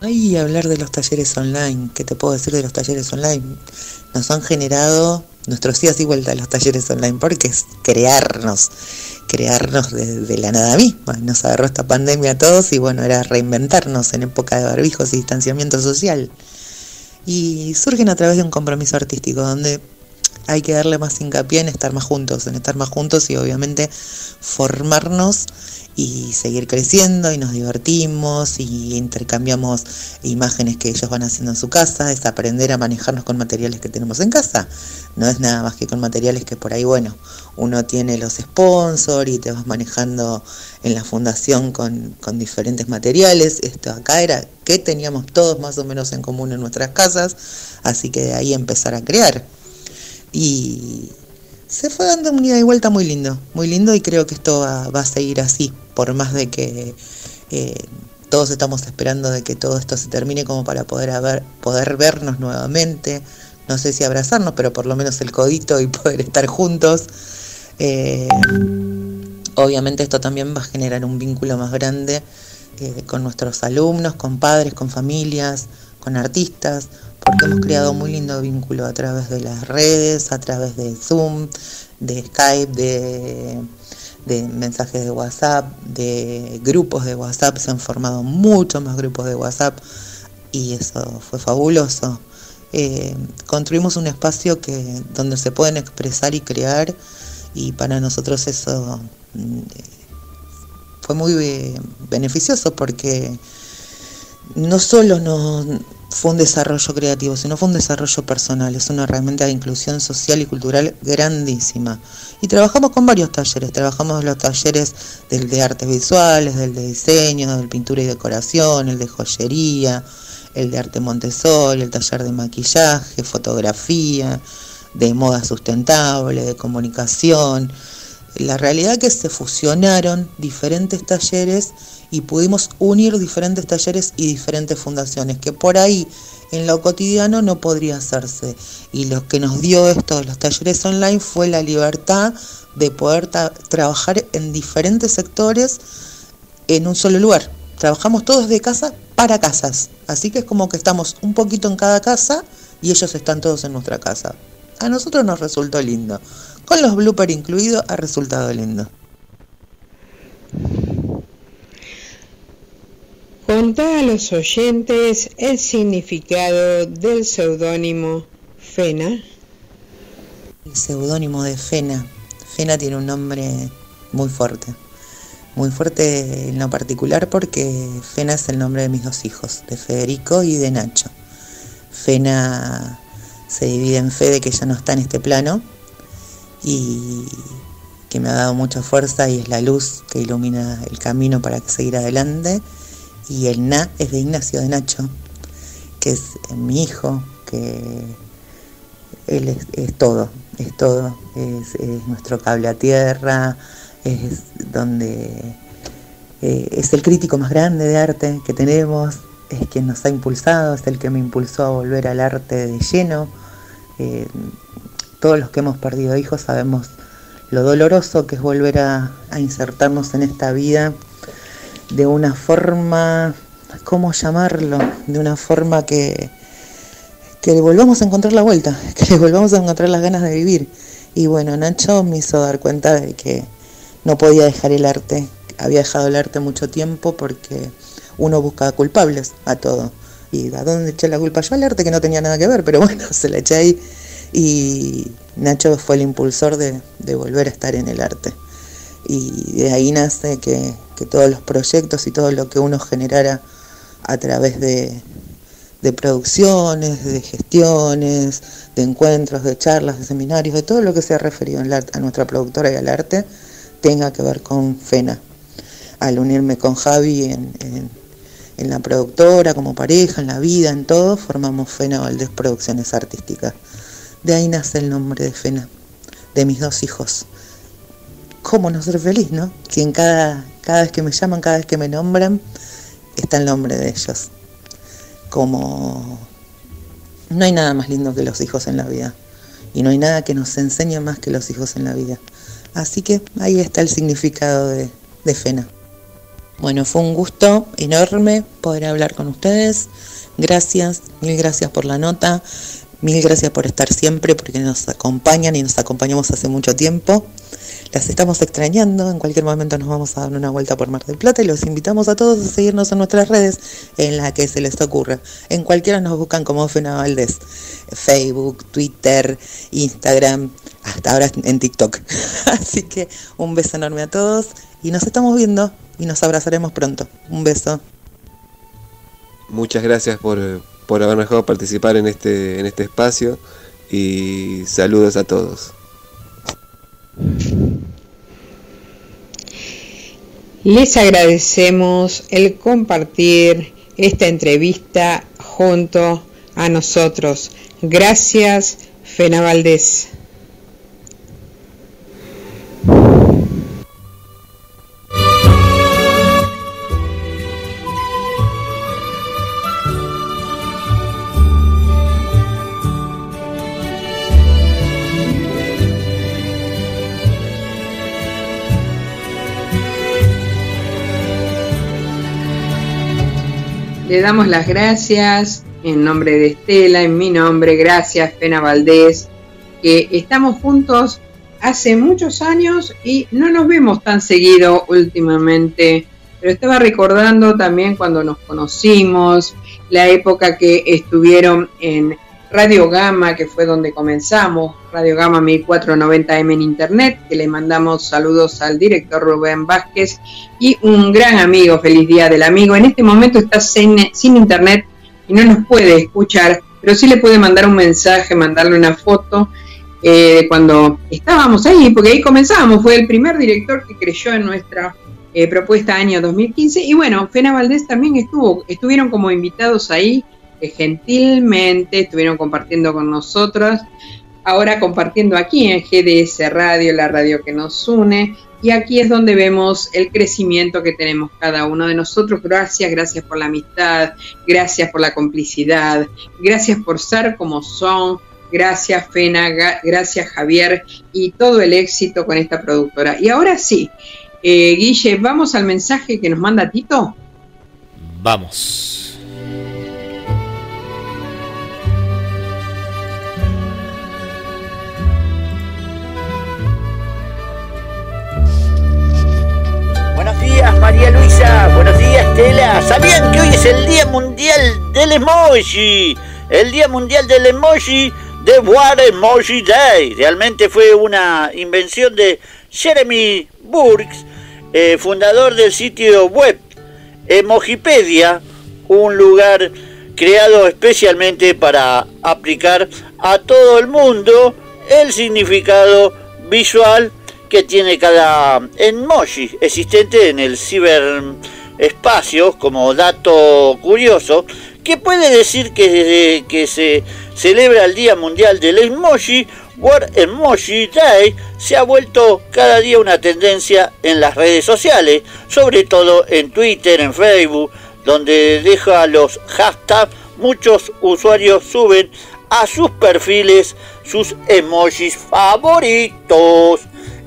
Ay, hablar de los talleres online, ¿qué te puedo decir de los talleres online? Nos han generado nuestros días y vuelta a los talleres online, porque es crearnos, crearnos de, la nada misma. Nos agarró esta pandemia a todos y bueno, era reinventarnos en época de barbijos y distanciamiento social y surgen a través de un compromiso artístico donde hay que darle más hincapié en estar más juntos, en estar más juntos y obviamente formarnos y seguir creciendo y nos divertimos y intercambiamos imágenes que ellos van haciendo en su casa, es aprender a manejarnos con materiales que tenemos en casa. No es nada más que con materiales que por ahí, bueno, uno tiene los sponsors y te vas manejando en la fundación con, con diferentes materiales. Esto acá era que teníamos todos más o menos en común en nuestras casas, así que de ahí empezar a crear. Y se fue dando un ida y vuelta muy lindo, muy lindo y creo que esto va, a seguir así, por más de que eh, todos estamos esperando de que todo esto se termine como para poder, poder vernos nuevamente, no sé si abrazarnos, pero por lo menos el codito y poder estar juntos. Eh, obviamente esto también va a generar un vínculo más grande eh, con nuestros alumnos, con padres, con familias, con artistas, porque hemos creado muy lindo vínculo a través de las redes, a través de Zoom, de Skype, de, mensajes de WhatsApp, de grupos de WhatsApp, se han formado muchos más grupos de WhatsApp y eso fue fabuloso. Eh, construimos un espacio que donde se pueden expresar y crear y para nosotros eso mm, fue muy eh, beneficioso porque no solo nos fue un desarrollo creativo, sino fue un desarrollo personal, es una herramienta de inclusión social y cultural grandísima. Y trabajamos con varios talleres, trabajamos los talleres del de artes visuales, del de diseño, del pintura y decoración, el de joyería, el de arte Montessori, el taller de maquillaje, fotografía, de moda sustentable, de comunicación. La realidad es que se fusionaron diferentes talleres y pudimos unir diferentes talleres y diferentes fundaciones, que por ahí en lo cotidiano no podría hacerse. Y lo que nos dio esto los talleres online fue la libertad de poder trabajar en diferentes sectores en un solo lugar. Trabajamos todos de casa para casas, así que es como que estamos un poquito en cada casa y ellos están todos en nuestra casa. A nosotros nos resultó lindo. Con los bloopers incluidos ha resultado lindo. Preguntar a los oyentes el significado del seudónimo Fena. El seudónimo de Fena. Fena tiene un nombre muy fuerte. Muy fuerte en lo particular porque Fena es el nombre de mis dos hijos, de Federico y de Nacho. Fena se divide en fe de que ya no está en este plano y que me ha dado mucha fuerza y es la luz que ilumina el camino para seguir adelante. Y el Na es de Ignacio de Nacho, que es mi hijo, que él es, todo, es todo, es, nuestro cable a tierra, es donde eh, es el crítico más grande de arte que tenemos, es quien nos ha impulsado, es el que me impulsó a volver al arte de lleno. Eh, todos los que hemos perdido hijos sabemos lo doloroso que es volver a, insertarnos en esta vida de una forma, ¿cómo llamarlo? De una forma que, que le volvamos a encontrar la vuelta, que le volvamos a encontrar las ganas de vivir. Y bueno, Nacho me hizo dar cuenta de que no podía dejar el arte. Había dejado el arte mucho tiempo porque uno busca culpables a todo. ¿Y a dónde eché la culpa yo al arte que no tenía nada que ver? Pero bueno, se la eché ahí y Nacho fue el impulsor de, volver a estar en el arte. Y de ahí nace que, todos los proyectos y todo lo que uno generara a través de, producciones, de gestiones, de encuentros, de charlas, de seminarios, de todo lo que se ha referido a nuestra productora y al arte, tenga que ver con FENA. Al unirme con Javi en, en la productora, como pareja, en la vida, en todo, formamos FENA Valdés Producciones Artísticas. De ahí nace el nombre de Fena, de mis dos hijos. ¿Cómo no ser feliz, no? Que en cada, cada vez que me llaman, cada vez que me nombran, está el nombre de ellos. Como no hay nada más lindo que los hijos en la vida. Y no hay nada que nos enseñe más que los hijos en la vida. Así que ahí está el significado de, Fena. Bueno, fue un gusto enorme poder hablar con ustedes. Gracias, mil gracias por la nota. Mil gracias por estar siempre, porque nos acompañan y nos acompañamos hace mucho tiempo. Las estamos extrañando, en cualquier momento nos vamos a dar una vuelta por Mar del Plata y los invitamos a todos a seguirnos en nuestras redes en la que se les ocurra. En cualquiera nos buscan como Fena Valdés, Facebook, Twitter, Instagram, hasta ahora en TikTok. Así que un beso enorme a todos y nos estamos viendo y nos abrazaremos pronto. Un beso. Muchas gracias por por haberme dejado participar en este, en este espacio y saludos a todos. Les agradecemos el compartir esta entrevista junto a nosotros. Gracias, Fena Valdés. Le damos las gracias en nombre de Estela, en mi nombre, gracias Pena Valdés, que estamos juntos hace muchos años y no nos vemos tan seguido últimamente, pero estaba recordando también cuando nos conocimos, la época que estuvieron en Radio Gama, que fue donde comenzamos, Radio Gama 1490M en Internet, que le mandamos saludos al director Rubén Vázquez y un gran amigo, feliz día del amigo. En este momento está sin, Internet y no nos puede escuchar, pero sí le puede mandar un mensaje, mandarle una foto eh, cuando estábamos ahí, porque ahí comenzamos, fue el primer director que creyó en nuestra eh, propuesta año 2015 y bueno, Fena Valdés también estuvo, estuvieron como invitados ahí que gentilmente estuvieron compartiendo con nosotros, ahora compartiendo aquí en GDS Radio, la radio que nos une, y aquí es donde vemos el crecimiento que tenemos cada uno de nosotros. Gracias, gracias por la amistad, gracias por la complicidad, gracias por ser como son, gracias Fena, gracias Javier y todo el éxito con esta productora. Y ahora sí, eh, Guille, vamos al mensaje que nos manda Tito. Vamos. Estela. ¿Sabían que hoy es el Día Mundial del Emoji? El Día Mundial del Emoji de What Emoji Day. Realmente fue una invención de Jeremy Burks, eh, fundador del sitio web Emojipedia, un lugar creado especialmente para aplicar a todo el mundo el significado visual que tiene cada emoji existente en el ciberespacio como dato curioso que puede decir que desde que se celebra el Día Mundial del Emoji, World Emoji Day se ha vuelto cada día una tendencia en las redes sociales, sobre todo en Twitter, en Facebook, donde deja los hashtags, muchos usuarios suben a sus perfiles sus emojis favoritos.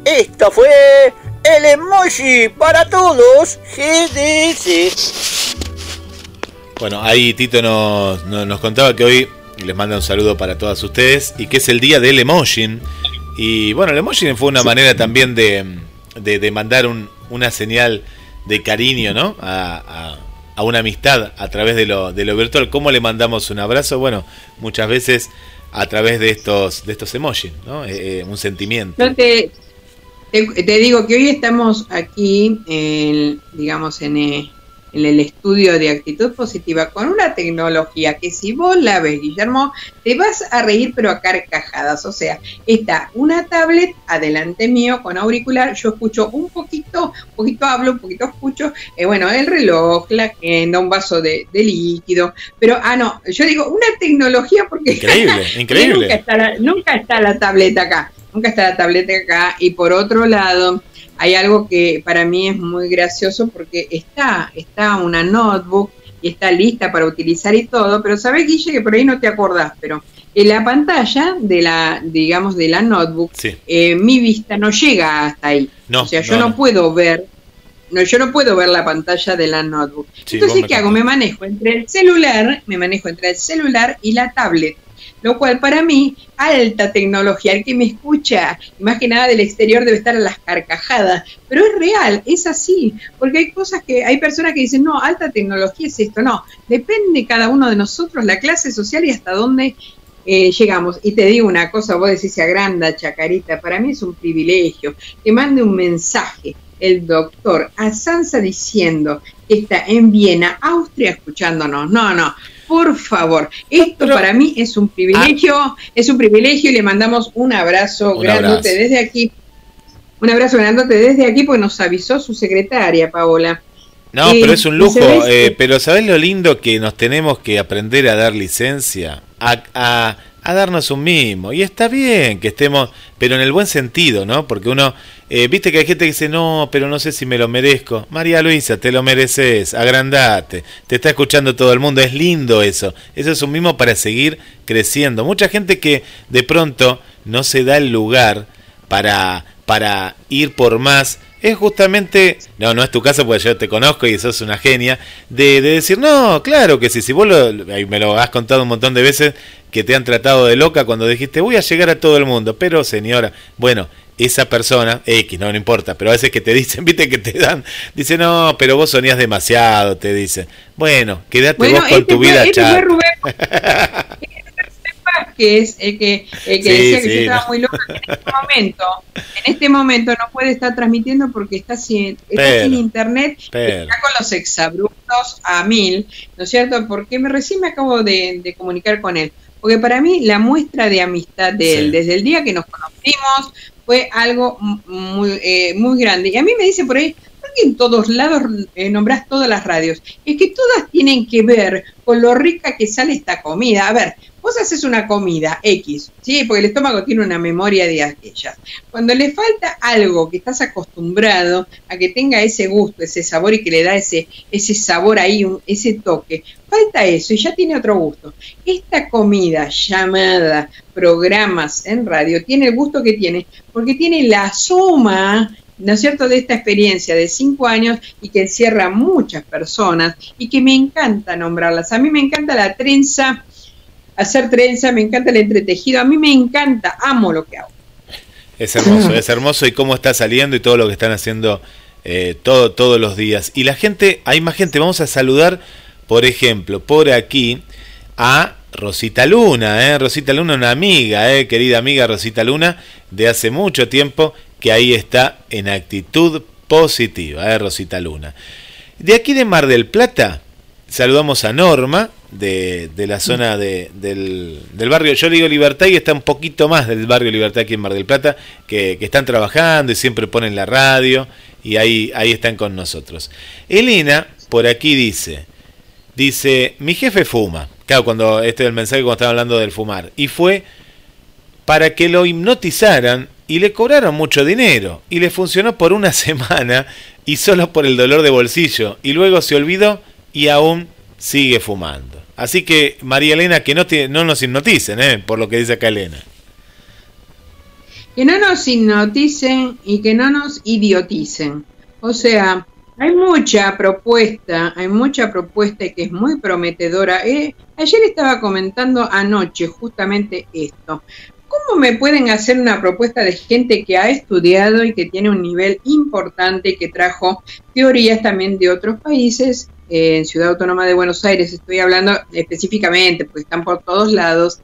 Esto fue el emoji para todos GDS. Bueno, ahí Tito nos, nos, nos contaba que hoy les manda un saludo para todas ustedes y que es el día del emoji. Y bueno, el emoji fue una manera también de, de, de mandar un, una señal de cariño, ¿no? A, a, a, una amistad a través de lo, de lo virtual. ¿Cómo le mandamos un abrazo? Bueno, muchas veces a través de estos, de estos emojis, ¿no? Eh, eh un sentimiento. Te, te, te, digo que hoy estamos aquí, en, digamos, en, eh, en el estudio de actitud positiva con una tecnología que si vos la ves, Guillermo, te vas a reír pero a carcajadas. O sea, está una tablet adelante mío con auricular, yo escucho un poquito, un poquito hablo, un poquito escucho, eh, bueno, el reloj, la agenda, un vaso de, de, líquido, pero, ah, no, yo digo una tecnología porque... Increíble, increíble. nunca, está la, nunca está la tableta acá, nunca está la tableta acá, y por otro lado hay algo que para mí es muy gracioso porque está, está una notebook y está lista para utilizar y todo, pero sabes Guille que por ahí no te acordás, pero en la pantalla de la, digamos, de la notebook, sí. eh, mi vista no llega hasta ahí. No, o sea, yo no, puedo ver, no, yo no puedo ver la pantalla de la notebook. Sí, Entonces, ¿qué hago? Me manejo entre el celular, me manejo entre el celular y la tablet lo cual para mí, alta tecnología, el que me escucha, más que nada del exterior debe estar a las carcajadas, pero es real, es así, porque hay cosas que, hay personas que dicen, no, alta tecnología es esto, no, depende cada uno de nosotros, la clase social y hasta dónde eh, llegamos. Y te digo una cosa, vos decís, agranda, chacarita, para mí es un privilegio, que mande un mensaje el doctor a Sansa diciendo que está en Viena, Austria, escuchándonos. No, no, por favor, esto Pero, para mí es un privilegio, ah, es un privilegio y le mandamos un abrazo un grandote abrazo. desde aquí. Un abrazo grandote desde aquí porque nos avisó su secretaria, Paola. No, Eh, pero es un lujo. Eh, pero ¿sabés lo lindo que nos tenemos que aprender a dar licencia? A, a, a darnos un mimo. Y está bien que estemos, pero en el buen sentido, ¿no? Porque uno, eh, viste que hay gente que dice, no, pero no sé si me lo merezco. María Luisa, te lo mereces, agrandate. Te está escuchando todo el mundo. Es lindo eso. Eso es un mimo para seguir creciendo. Mucha gente que de pronto no se da el lugar para, para ir por más es justamente, no, no es tu caso porque yo te conozco y sos una genia, de, de decir, no, claro que sí, si vos lo, me lo has contado un montón de veces, que te han tratado de loca cuando dijiste, voy a llegar a todo el mundo, pero señora, bueno, esa persona, X, no, no importa, pero a veces que te dicen, viste que te dan, dice, no, pero vos sonías demasiado, te dicen, bueno, quédate Bueno, vos con este tu fue- vida, este fue chat. Rubén que es el que, el que Sí, decía que sí, yo estaba no. muy loca que en este momento, en este momento no puede estar transmitiendo porque está sin, está sin internet, pero. está con los exabruptos a mil, ¿no es cierto? Porque me, recién me acabo de, de comunicar con él. Porque para mí la muestra de amistad de él, Sí. desde el día que nos conocimos, fue algo muy, eh, muy grande. Y a mí me dice por ahí, ¿por qué en todos lados eh, nombrás todas las radios? Es que todas tienen que ver con lo rica que sale esta comida. A ver, vos haces una comida X, ¿sí? Porque el estómago tiene una memoria de aquellas. Cuando le falta algo que estás acostumbrado a que tenga ese gusto, ese sabor y que le da ese, ese sabor ahí, un- ese toque, falta eso y ya tiene otro gusto. Esta comida llamada programas en radio tiene el gusto que tiene porque tiene la suma ¿no es cierto?, de esta experiencia de cinco años y que encierra muchas personas y que me encanta nombrarlas. A mí me encanta la trenza, hacer trenza, me encanta el entretejido, a mí me encanta, amo lo que hago. Es hermoso, es hermoso y cómo está saliendo y todo lo que están haciendo eh, todo, todos los días. Y la gente, hay más gente, vamos a saludar, por ejemplo, por aquí a Rosita Luna, ¿eh? Rosita Luna, una amiga, ¿eh? querida amiga Rosita Luna, de hace mucho tiempo, que ahí está en actitud positiva, ¿eh? Rosita Luna. De aquí de Mar del Plata, saludamos a Norma, de, la zona de, del, del, barrio, yo le digo Libertad y está un poquito más del barrio Libertad aquí en Mar del Plata, que, que están trabajando y siempre ponen la radio y ahí, ahí están con nosotros. Elena, por aquí dice, dice, mi jefe fuma, claro, cuando este es el mensaje cuando estaba hablando del fumar, y fue para que lo hipnotizaran y le cobraron mucho dinero, y le funcionó por una semana y solo por el dolor de bolsillo, y luego se olvidó y aún sigue fumando. Así que, María Elena, que no, nos hipnoticen, ¿eh? por lo que dice acá Elena. Que no nos hipnoticen y que no nos idioticen. O sea, hay mucha propuesta, hay mucha propuesta que es muy prometedora. Eh, ayer estaba comentando anoche justamente esto. ¿Cómo me pueden hacer una propuesta de gente que ha estudiado y que tiene un nivel importante, que trajo teorías también de otros países en Ciudad Autónoma de Buenos Aires, estoy hablando específicamente, porque están por todos lados,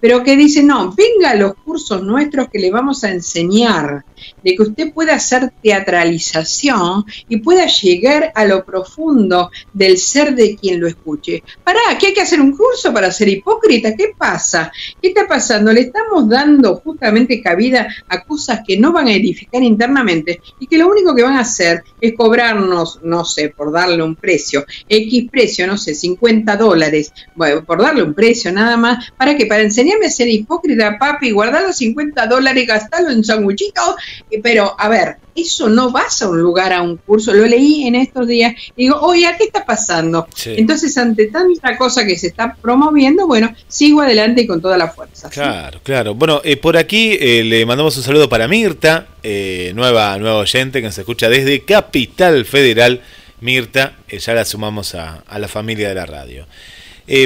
pero que dice, no, venga a los cursos nuestros que le vamos a enseñar, de que usted pueda hacer teatralización y pueda llegar a lo profundo del ser de quien lo escuche. Pará, ¿qué hay que hacer un curso para ser hipócrita? ¿Qué pasa? ¿Qué está pasando? Le estamos dando justamente cabida a cosas que no van a edificar internamente y que lo único que van a hacer es cobrarnos, no sé, por darle un precio, X precio, no sé, 50 dólares, bueno, por darle un precio nada más, para que para enseñarme a ser hipócrita, papi, guardar los 50 dólares y gastarlo en sanguchitos pero a ver, eso no vas a un lugar, a un curso, lo leí en estos días y digo, oye, ¿qué está pasando? Entonces, ante tanta cosa que se está promoviendo, bueno, sigo adelante y con toda la fuerza. Claro, claro. Bueno, eh, por aquí eh, le mandamos un saludo para Mirta, eh, nueva, nueva oyente que nos escucha desde Capital Federal. Mirta, ya la sumamos a, la familia de la radio.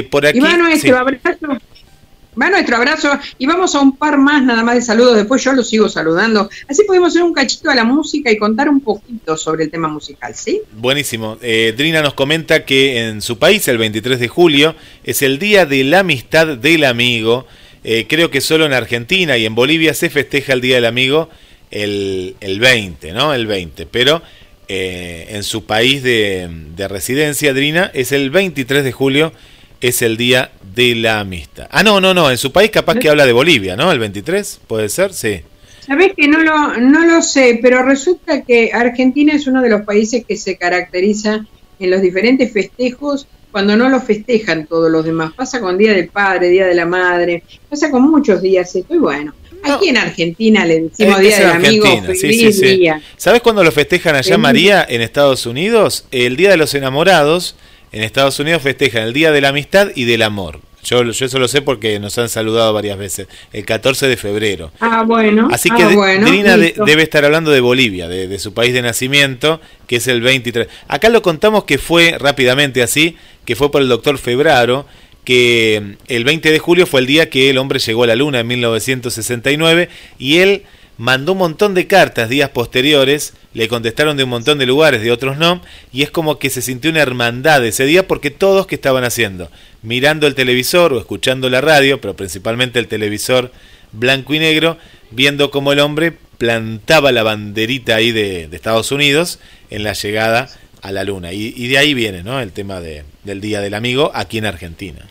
por aquí, Iván, nuestro abrazo Va nuestro abrazo y vamos a un par más nada más de saludos. Después yo los sigo saludando. Así podemos hacer un cachito a la música y contar un poquito sobre el tema musical, ¿sí? Buenísimo. Eh, Drina nos comenta que en su país, el 23 de julio, es el Día de la Amistad del Amigo. Eh, creo que solo en Argentina y en Bolivia se festeja el Día del Amigo el, el 20, ¿no? El 20. Pero eh, en su país de, de residencia, Drina, es el 23 de julio es el Día de la Amistad. Ah, no, no, no, en su país capaz que habla de Bolivia, ¿no? El 23, ¿puede ser? Sí. Sabes que no lo, no lo sé, pero resulta que Argentina es uno de los países que se caracteriza en los diferentes festejos cuando no lo festejan todos los demás. Pasa con Día del Padre, Día de la Madre, pasa con muchos días esto y bueno. Aquí en Argentina le decimos Día del Amigo, feliz día. ¿Sabes cuándo lo festejan allá, María, en Estados Unidos? El Día de los Enamorados en Estados Unidos festejan el Día de la Amistad y del Amor. Yo, yo eso lo sé porque nos han saludado varias veces. El 14 de febrero. Ah, bueno. Así que ah, debe estar hablando de Bolivia, de, su país de nacimiento, que es el 23. Acá lo contamos que fue rápidamente así, que fue por el doctor Febraro, que el 20 de julio fue el día que el hombre llegó a la luna en 1969 y él mandó un montón de cartas días posteriores, le contestaron de un montón de lugares, de otros no, y es como que se sintió una hermandad ese día porque todos que estaban haciendo, mirando el televisor o escuchando la radio, pero principalmente el televisor blanco y negro, viendo cómo el hombre plantaba la banderita ahí de, Estados Unidos en la llegada a la luna. Y, de ahí viene ¿no? el tema de, del Día del Amigo aquí en Argentina.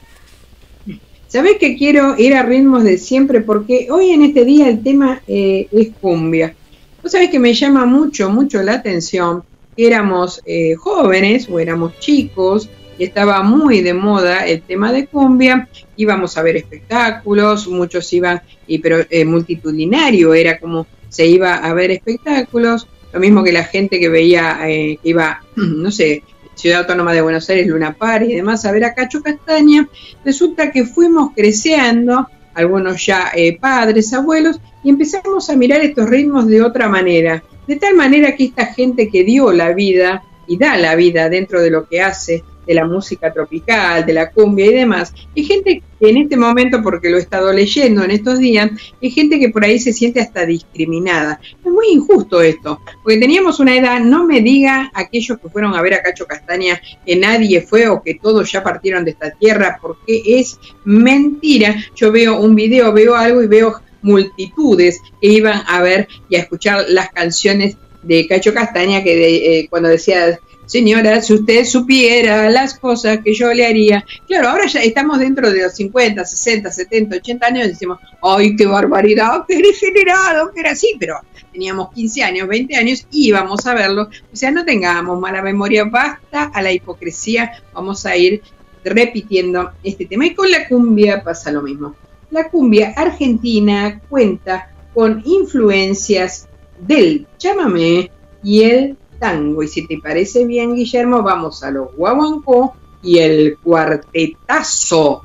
¿Sabés que quiero ir a ritmos de siempre? Porque hoy en este día el tema eh, es cumbia. Vos sabés que me llama mucho, mucho la atención. Éramos eh, jóvenes o éramos chicos y estaba muy de moda el tema de cumbia. Íbamos a ver espectáculos, muchos iban, y, pero eh, multitudinario, era como se iba a ver espectáculos. Lo mismo que la gente que veía, que iba, no sé, Ciudad Autónoma de Buenos Aires, Luna Par y demás, a ver a Cacho Castaña, resulta que fuimos creciendo, algunos ya eh, padres, abuelos, y empezamos a mirar estos ritmos de otra manera. De tal manera que esta gente que dio la vida y da la vida dentro de lo que hace, de la música tropical, de la cumbia y demás. Hay gente que en este momento, porque lo he estado leyendo en estos días, hay gente que por ahí se siente hasta discriminada. Es muy injusto esto, porque teníamos una edad, no me diga aquellos que fueron a ver a Cacho Castaña que nadie fue o que todos ya partieron de esta tierra, porque es mentira. Yo veo un video, veo algo y veo multitudes que iban a ver y a escuchar las canciones de Cacho Castaña que eh, cuando decía Señora, si usted supiera las cosas que yo le haría. Claro, ahora ya estamos dentro de los 50, 60, 70, 80 años y decimos, ¡ay, qué barbaridad! ¡Qué degenerado! Que era así, pero teníamos 15 años, 20 años y íbamos a verlo. O sea, no tengamos mala memoria, basta a la hipocresía. Vamos a ir repitiendo este tema. Y con la cumbia pasa lo mismo. La cumbia argentina cuenta con influencias del chamamé y el Y si te parece bien, Guillermo, vamos a los guaguancó y el cuartetazo.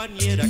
Compañera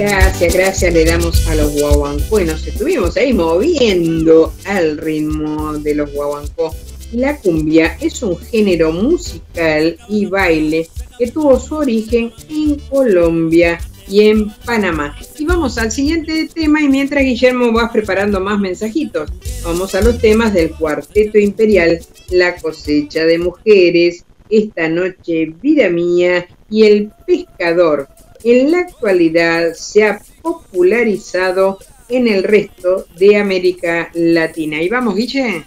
Gracias, gracias le damos a los guaguancó y nos estuvimos ahí moviendo al ritmo de los guaguancó. La cumbia es un género musical y baile que tuvo su origen en Colombia y en Panamá. Y vamos al siguiente tema y mientras Guillermo va preparando más mensajitos, vamos a los temas del Cuarteto Imperial, La cosecha de mujeres, Esta noche vida mía y El pescador. En la actualidad se ha popularizado en el resto de América Latina. Y vamos, Guille.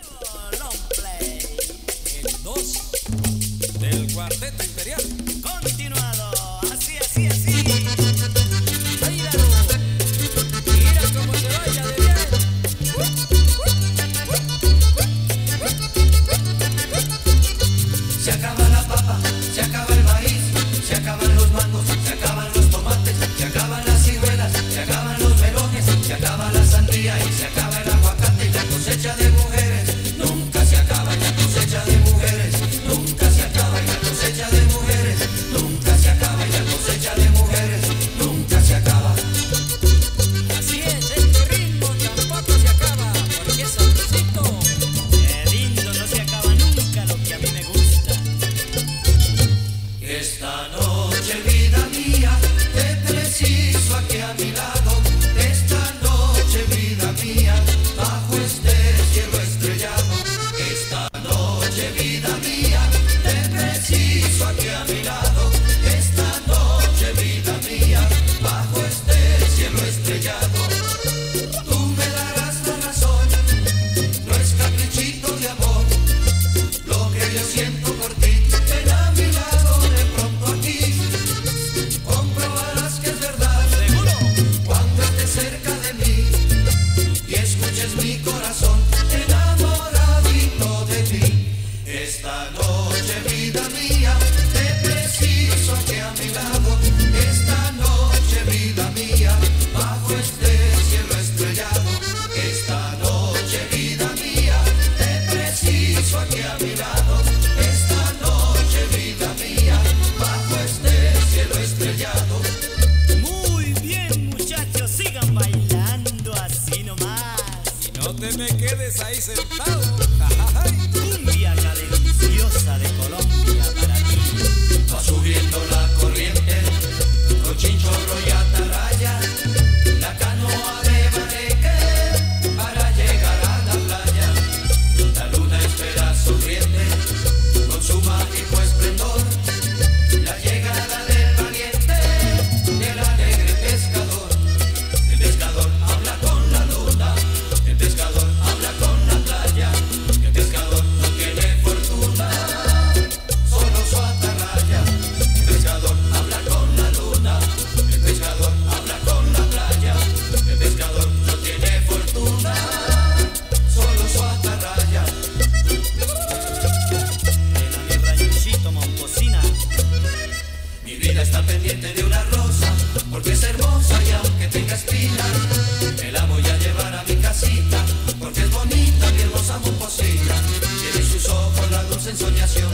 Ensoñación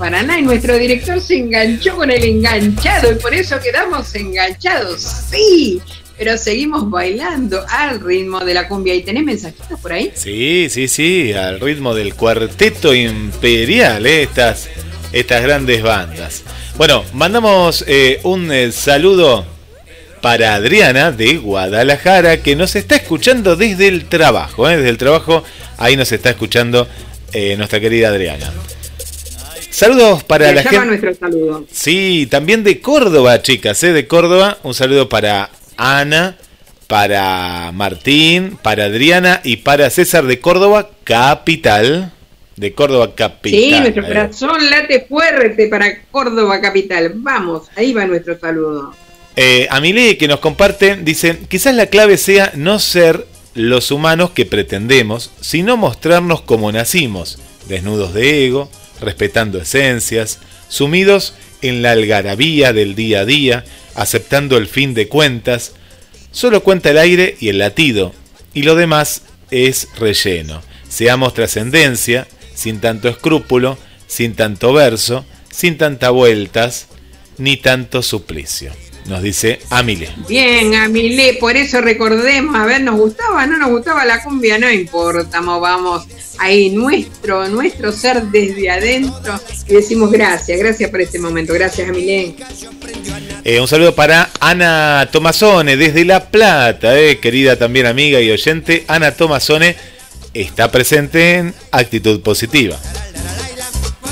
Paraná y nuestro director se enganchó con el enganchado y por eso quedamos enganchados. Sí, pero seguimos bailando al ritmo de la cumbia. ¿Y tenés mensajitos por ahí? Sí, sí, sí, al ritmo del cuarteto imperial, eh, estas, estas grandes bandas. Bueno, mandamos eh, un eh, saludo para Adriana de Guadalajara, que nos está escuchando desde el trabajo, desde el trabajo, ahí nos está escuchando nuestra querida Adriana. Saludos para la gente. nuestro saludo. Sí, también de Córdoba, chicas, ¿eh? de Córdoba. Un saludo para Ana, para Martín, para Adriana y para César de Córdoba, capital. De Córdoba, capital. Sí, nuestro corazón late fuerte para Córdoba Capital. Vamos, ahí va nuestro saludo. Eh, Amilé, que nos comparte, dice, quizás la clave sea no ser los humanos que pretendemos, sino mostrarnos como nacimos, desnudos de ego, respetando esencias, sumidos en la algarabía del día a día, aceptando el fin de cuentas, solo cuenta el aire y el latido, y lo demás es relleno. Seamos trascendencia, sin tanto escrúpulo, sin tanto verso, sin tantas vueltas, ni tanto suplicio. Nos dice Amile. Bien, Amilé, por eso recordemos, a ver, ¿nos gustaba? ¿No nos gustaba la cumbia? No importa, mo- vamos ahí, nuestro, nuestro ser desde adentro y decimos gracias, gracias por este momento, gracias Amilé. Eh, un saludo para Ana Tomasone desde La Plata, eh, querida también amiga y oyente. Ana Tomasone está presente en Actitud Positiva.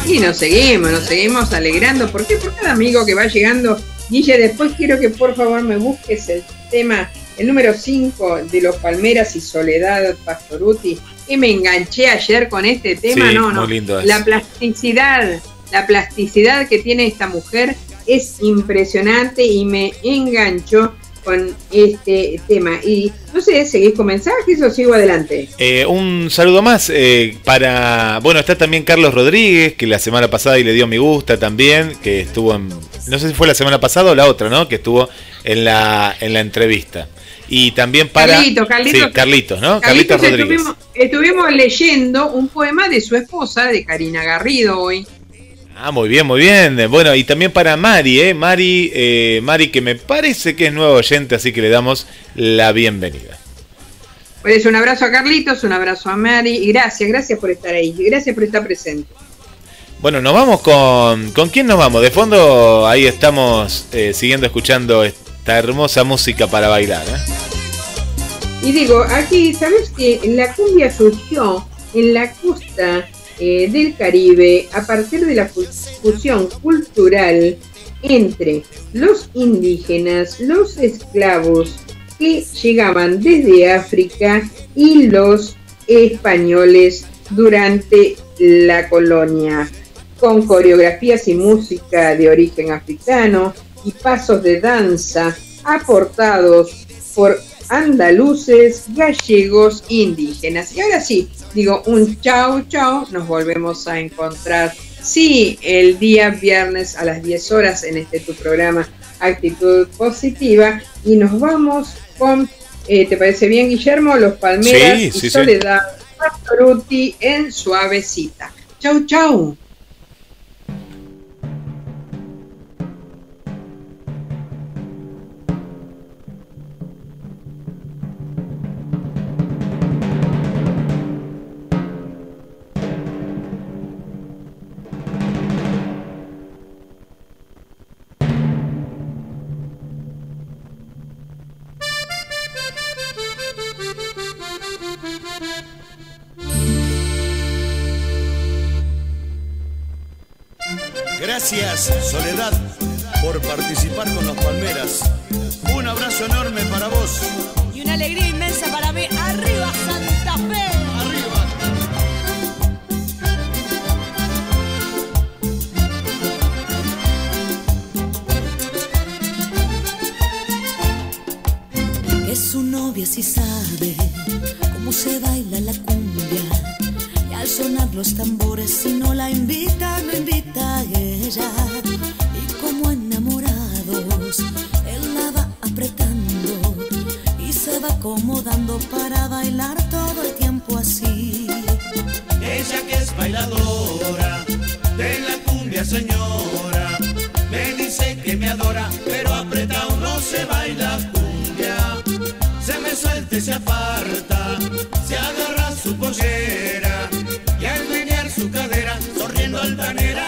Y nos seguimos, nos seguimos alegrando. ¿Por qué? Por cada amigo que va llegando. Guille, después quiero que por favor me busques el tema, el número 5 de los Palmeras y Soledad Pastoruti. Que me enganché ayer con este tema, Sí, no, no. muy lindo. La plasticidad, la plasticidad que tiene esta mujer es impresionante y me enganchó con este tema. Y no sé, ¿seguís con mensajes o sigo adelante? Eh, un saludo más eh, para. Bueno, está también Carlos Rodríguez, que la semana pasada y le dio me gusta también, que estuvo en. No sé si fue la semana pasada o la otra, ¿no? Que estuvo en la, en la entrevista. Y también para. Carlitos, Carlitos. Sí, Carlitos, ¿no? Carlitos, Carlitos Rodríguez. estuvimos, estuvimos leyendo un poema de su esposa, de Karina Garrido, hoy. Ah, muy bien, muy bien. Bueno, y también para Mari, ¿eh? Mari, eh, Mari, que me parece que es nuevo oyente, así que le damos la bienvenida. Por eso, un abrazo a Carlitos, un abrazo a Mari, y gracias, gracias por estar ahí, gracias por estar presente. Bueno, nos vamos con. ¿Con quién nos vamos? De fondo, ahí estamos eh, siguiendo escuchando esta hermosa música para bailar. ¿eh? Y digo, aquí, ¿sabes que la cumbia surgió en la costa eh, del Caribe a partir de la fu- fusión cultural entre los indígenas, los esclavos que llegaban desde África y los españoles durante la colonia, con coreografías y música de origen africano y pasos de danza aportados por andaluces, gallegos, indígenas. Y ahora sí, digo un chau chau, nos volvemos a encontrar, sí, el día viernes a las 10 horas en este tu programa Actitud Positiva y nos vamos con, eh, ¿te parece bien Guillermo? Los Palmeras y Soledad sí. En Suavecita. Chau chau. soledad.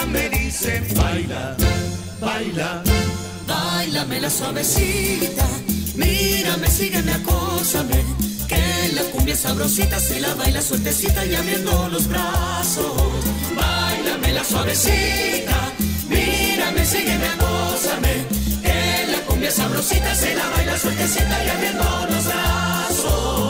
me dicen baila, baila. Bailame la suavecita, mírame, sígueme, acósame. Que la cumbia sabrosita se la baila sueltecita y abriendo los brazos. Bailame la suavecita, mírame, sígueme, acósame. Que la cumbia sabrosita se la baila sueltecita y abriendo los brazos.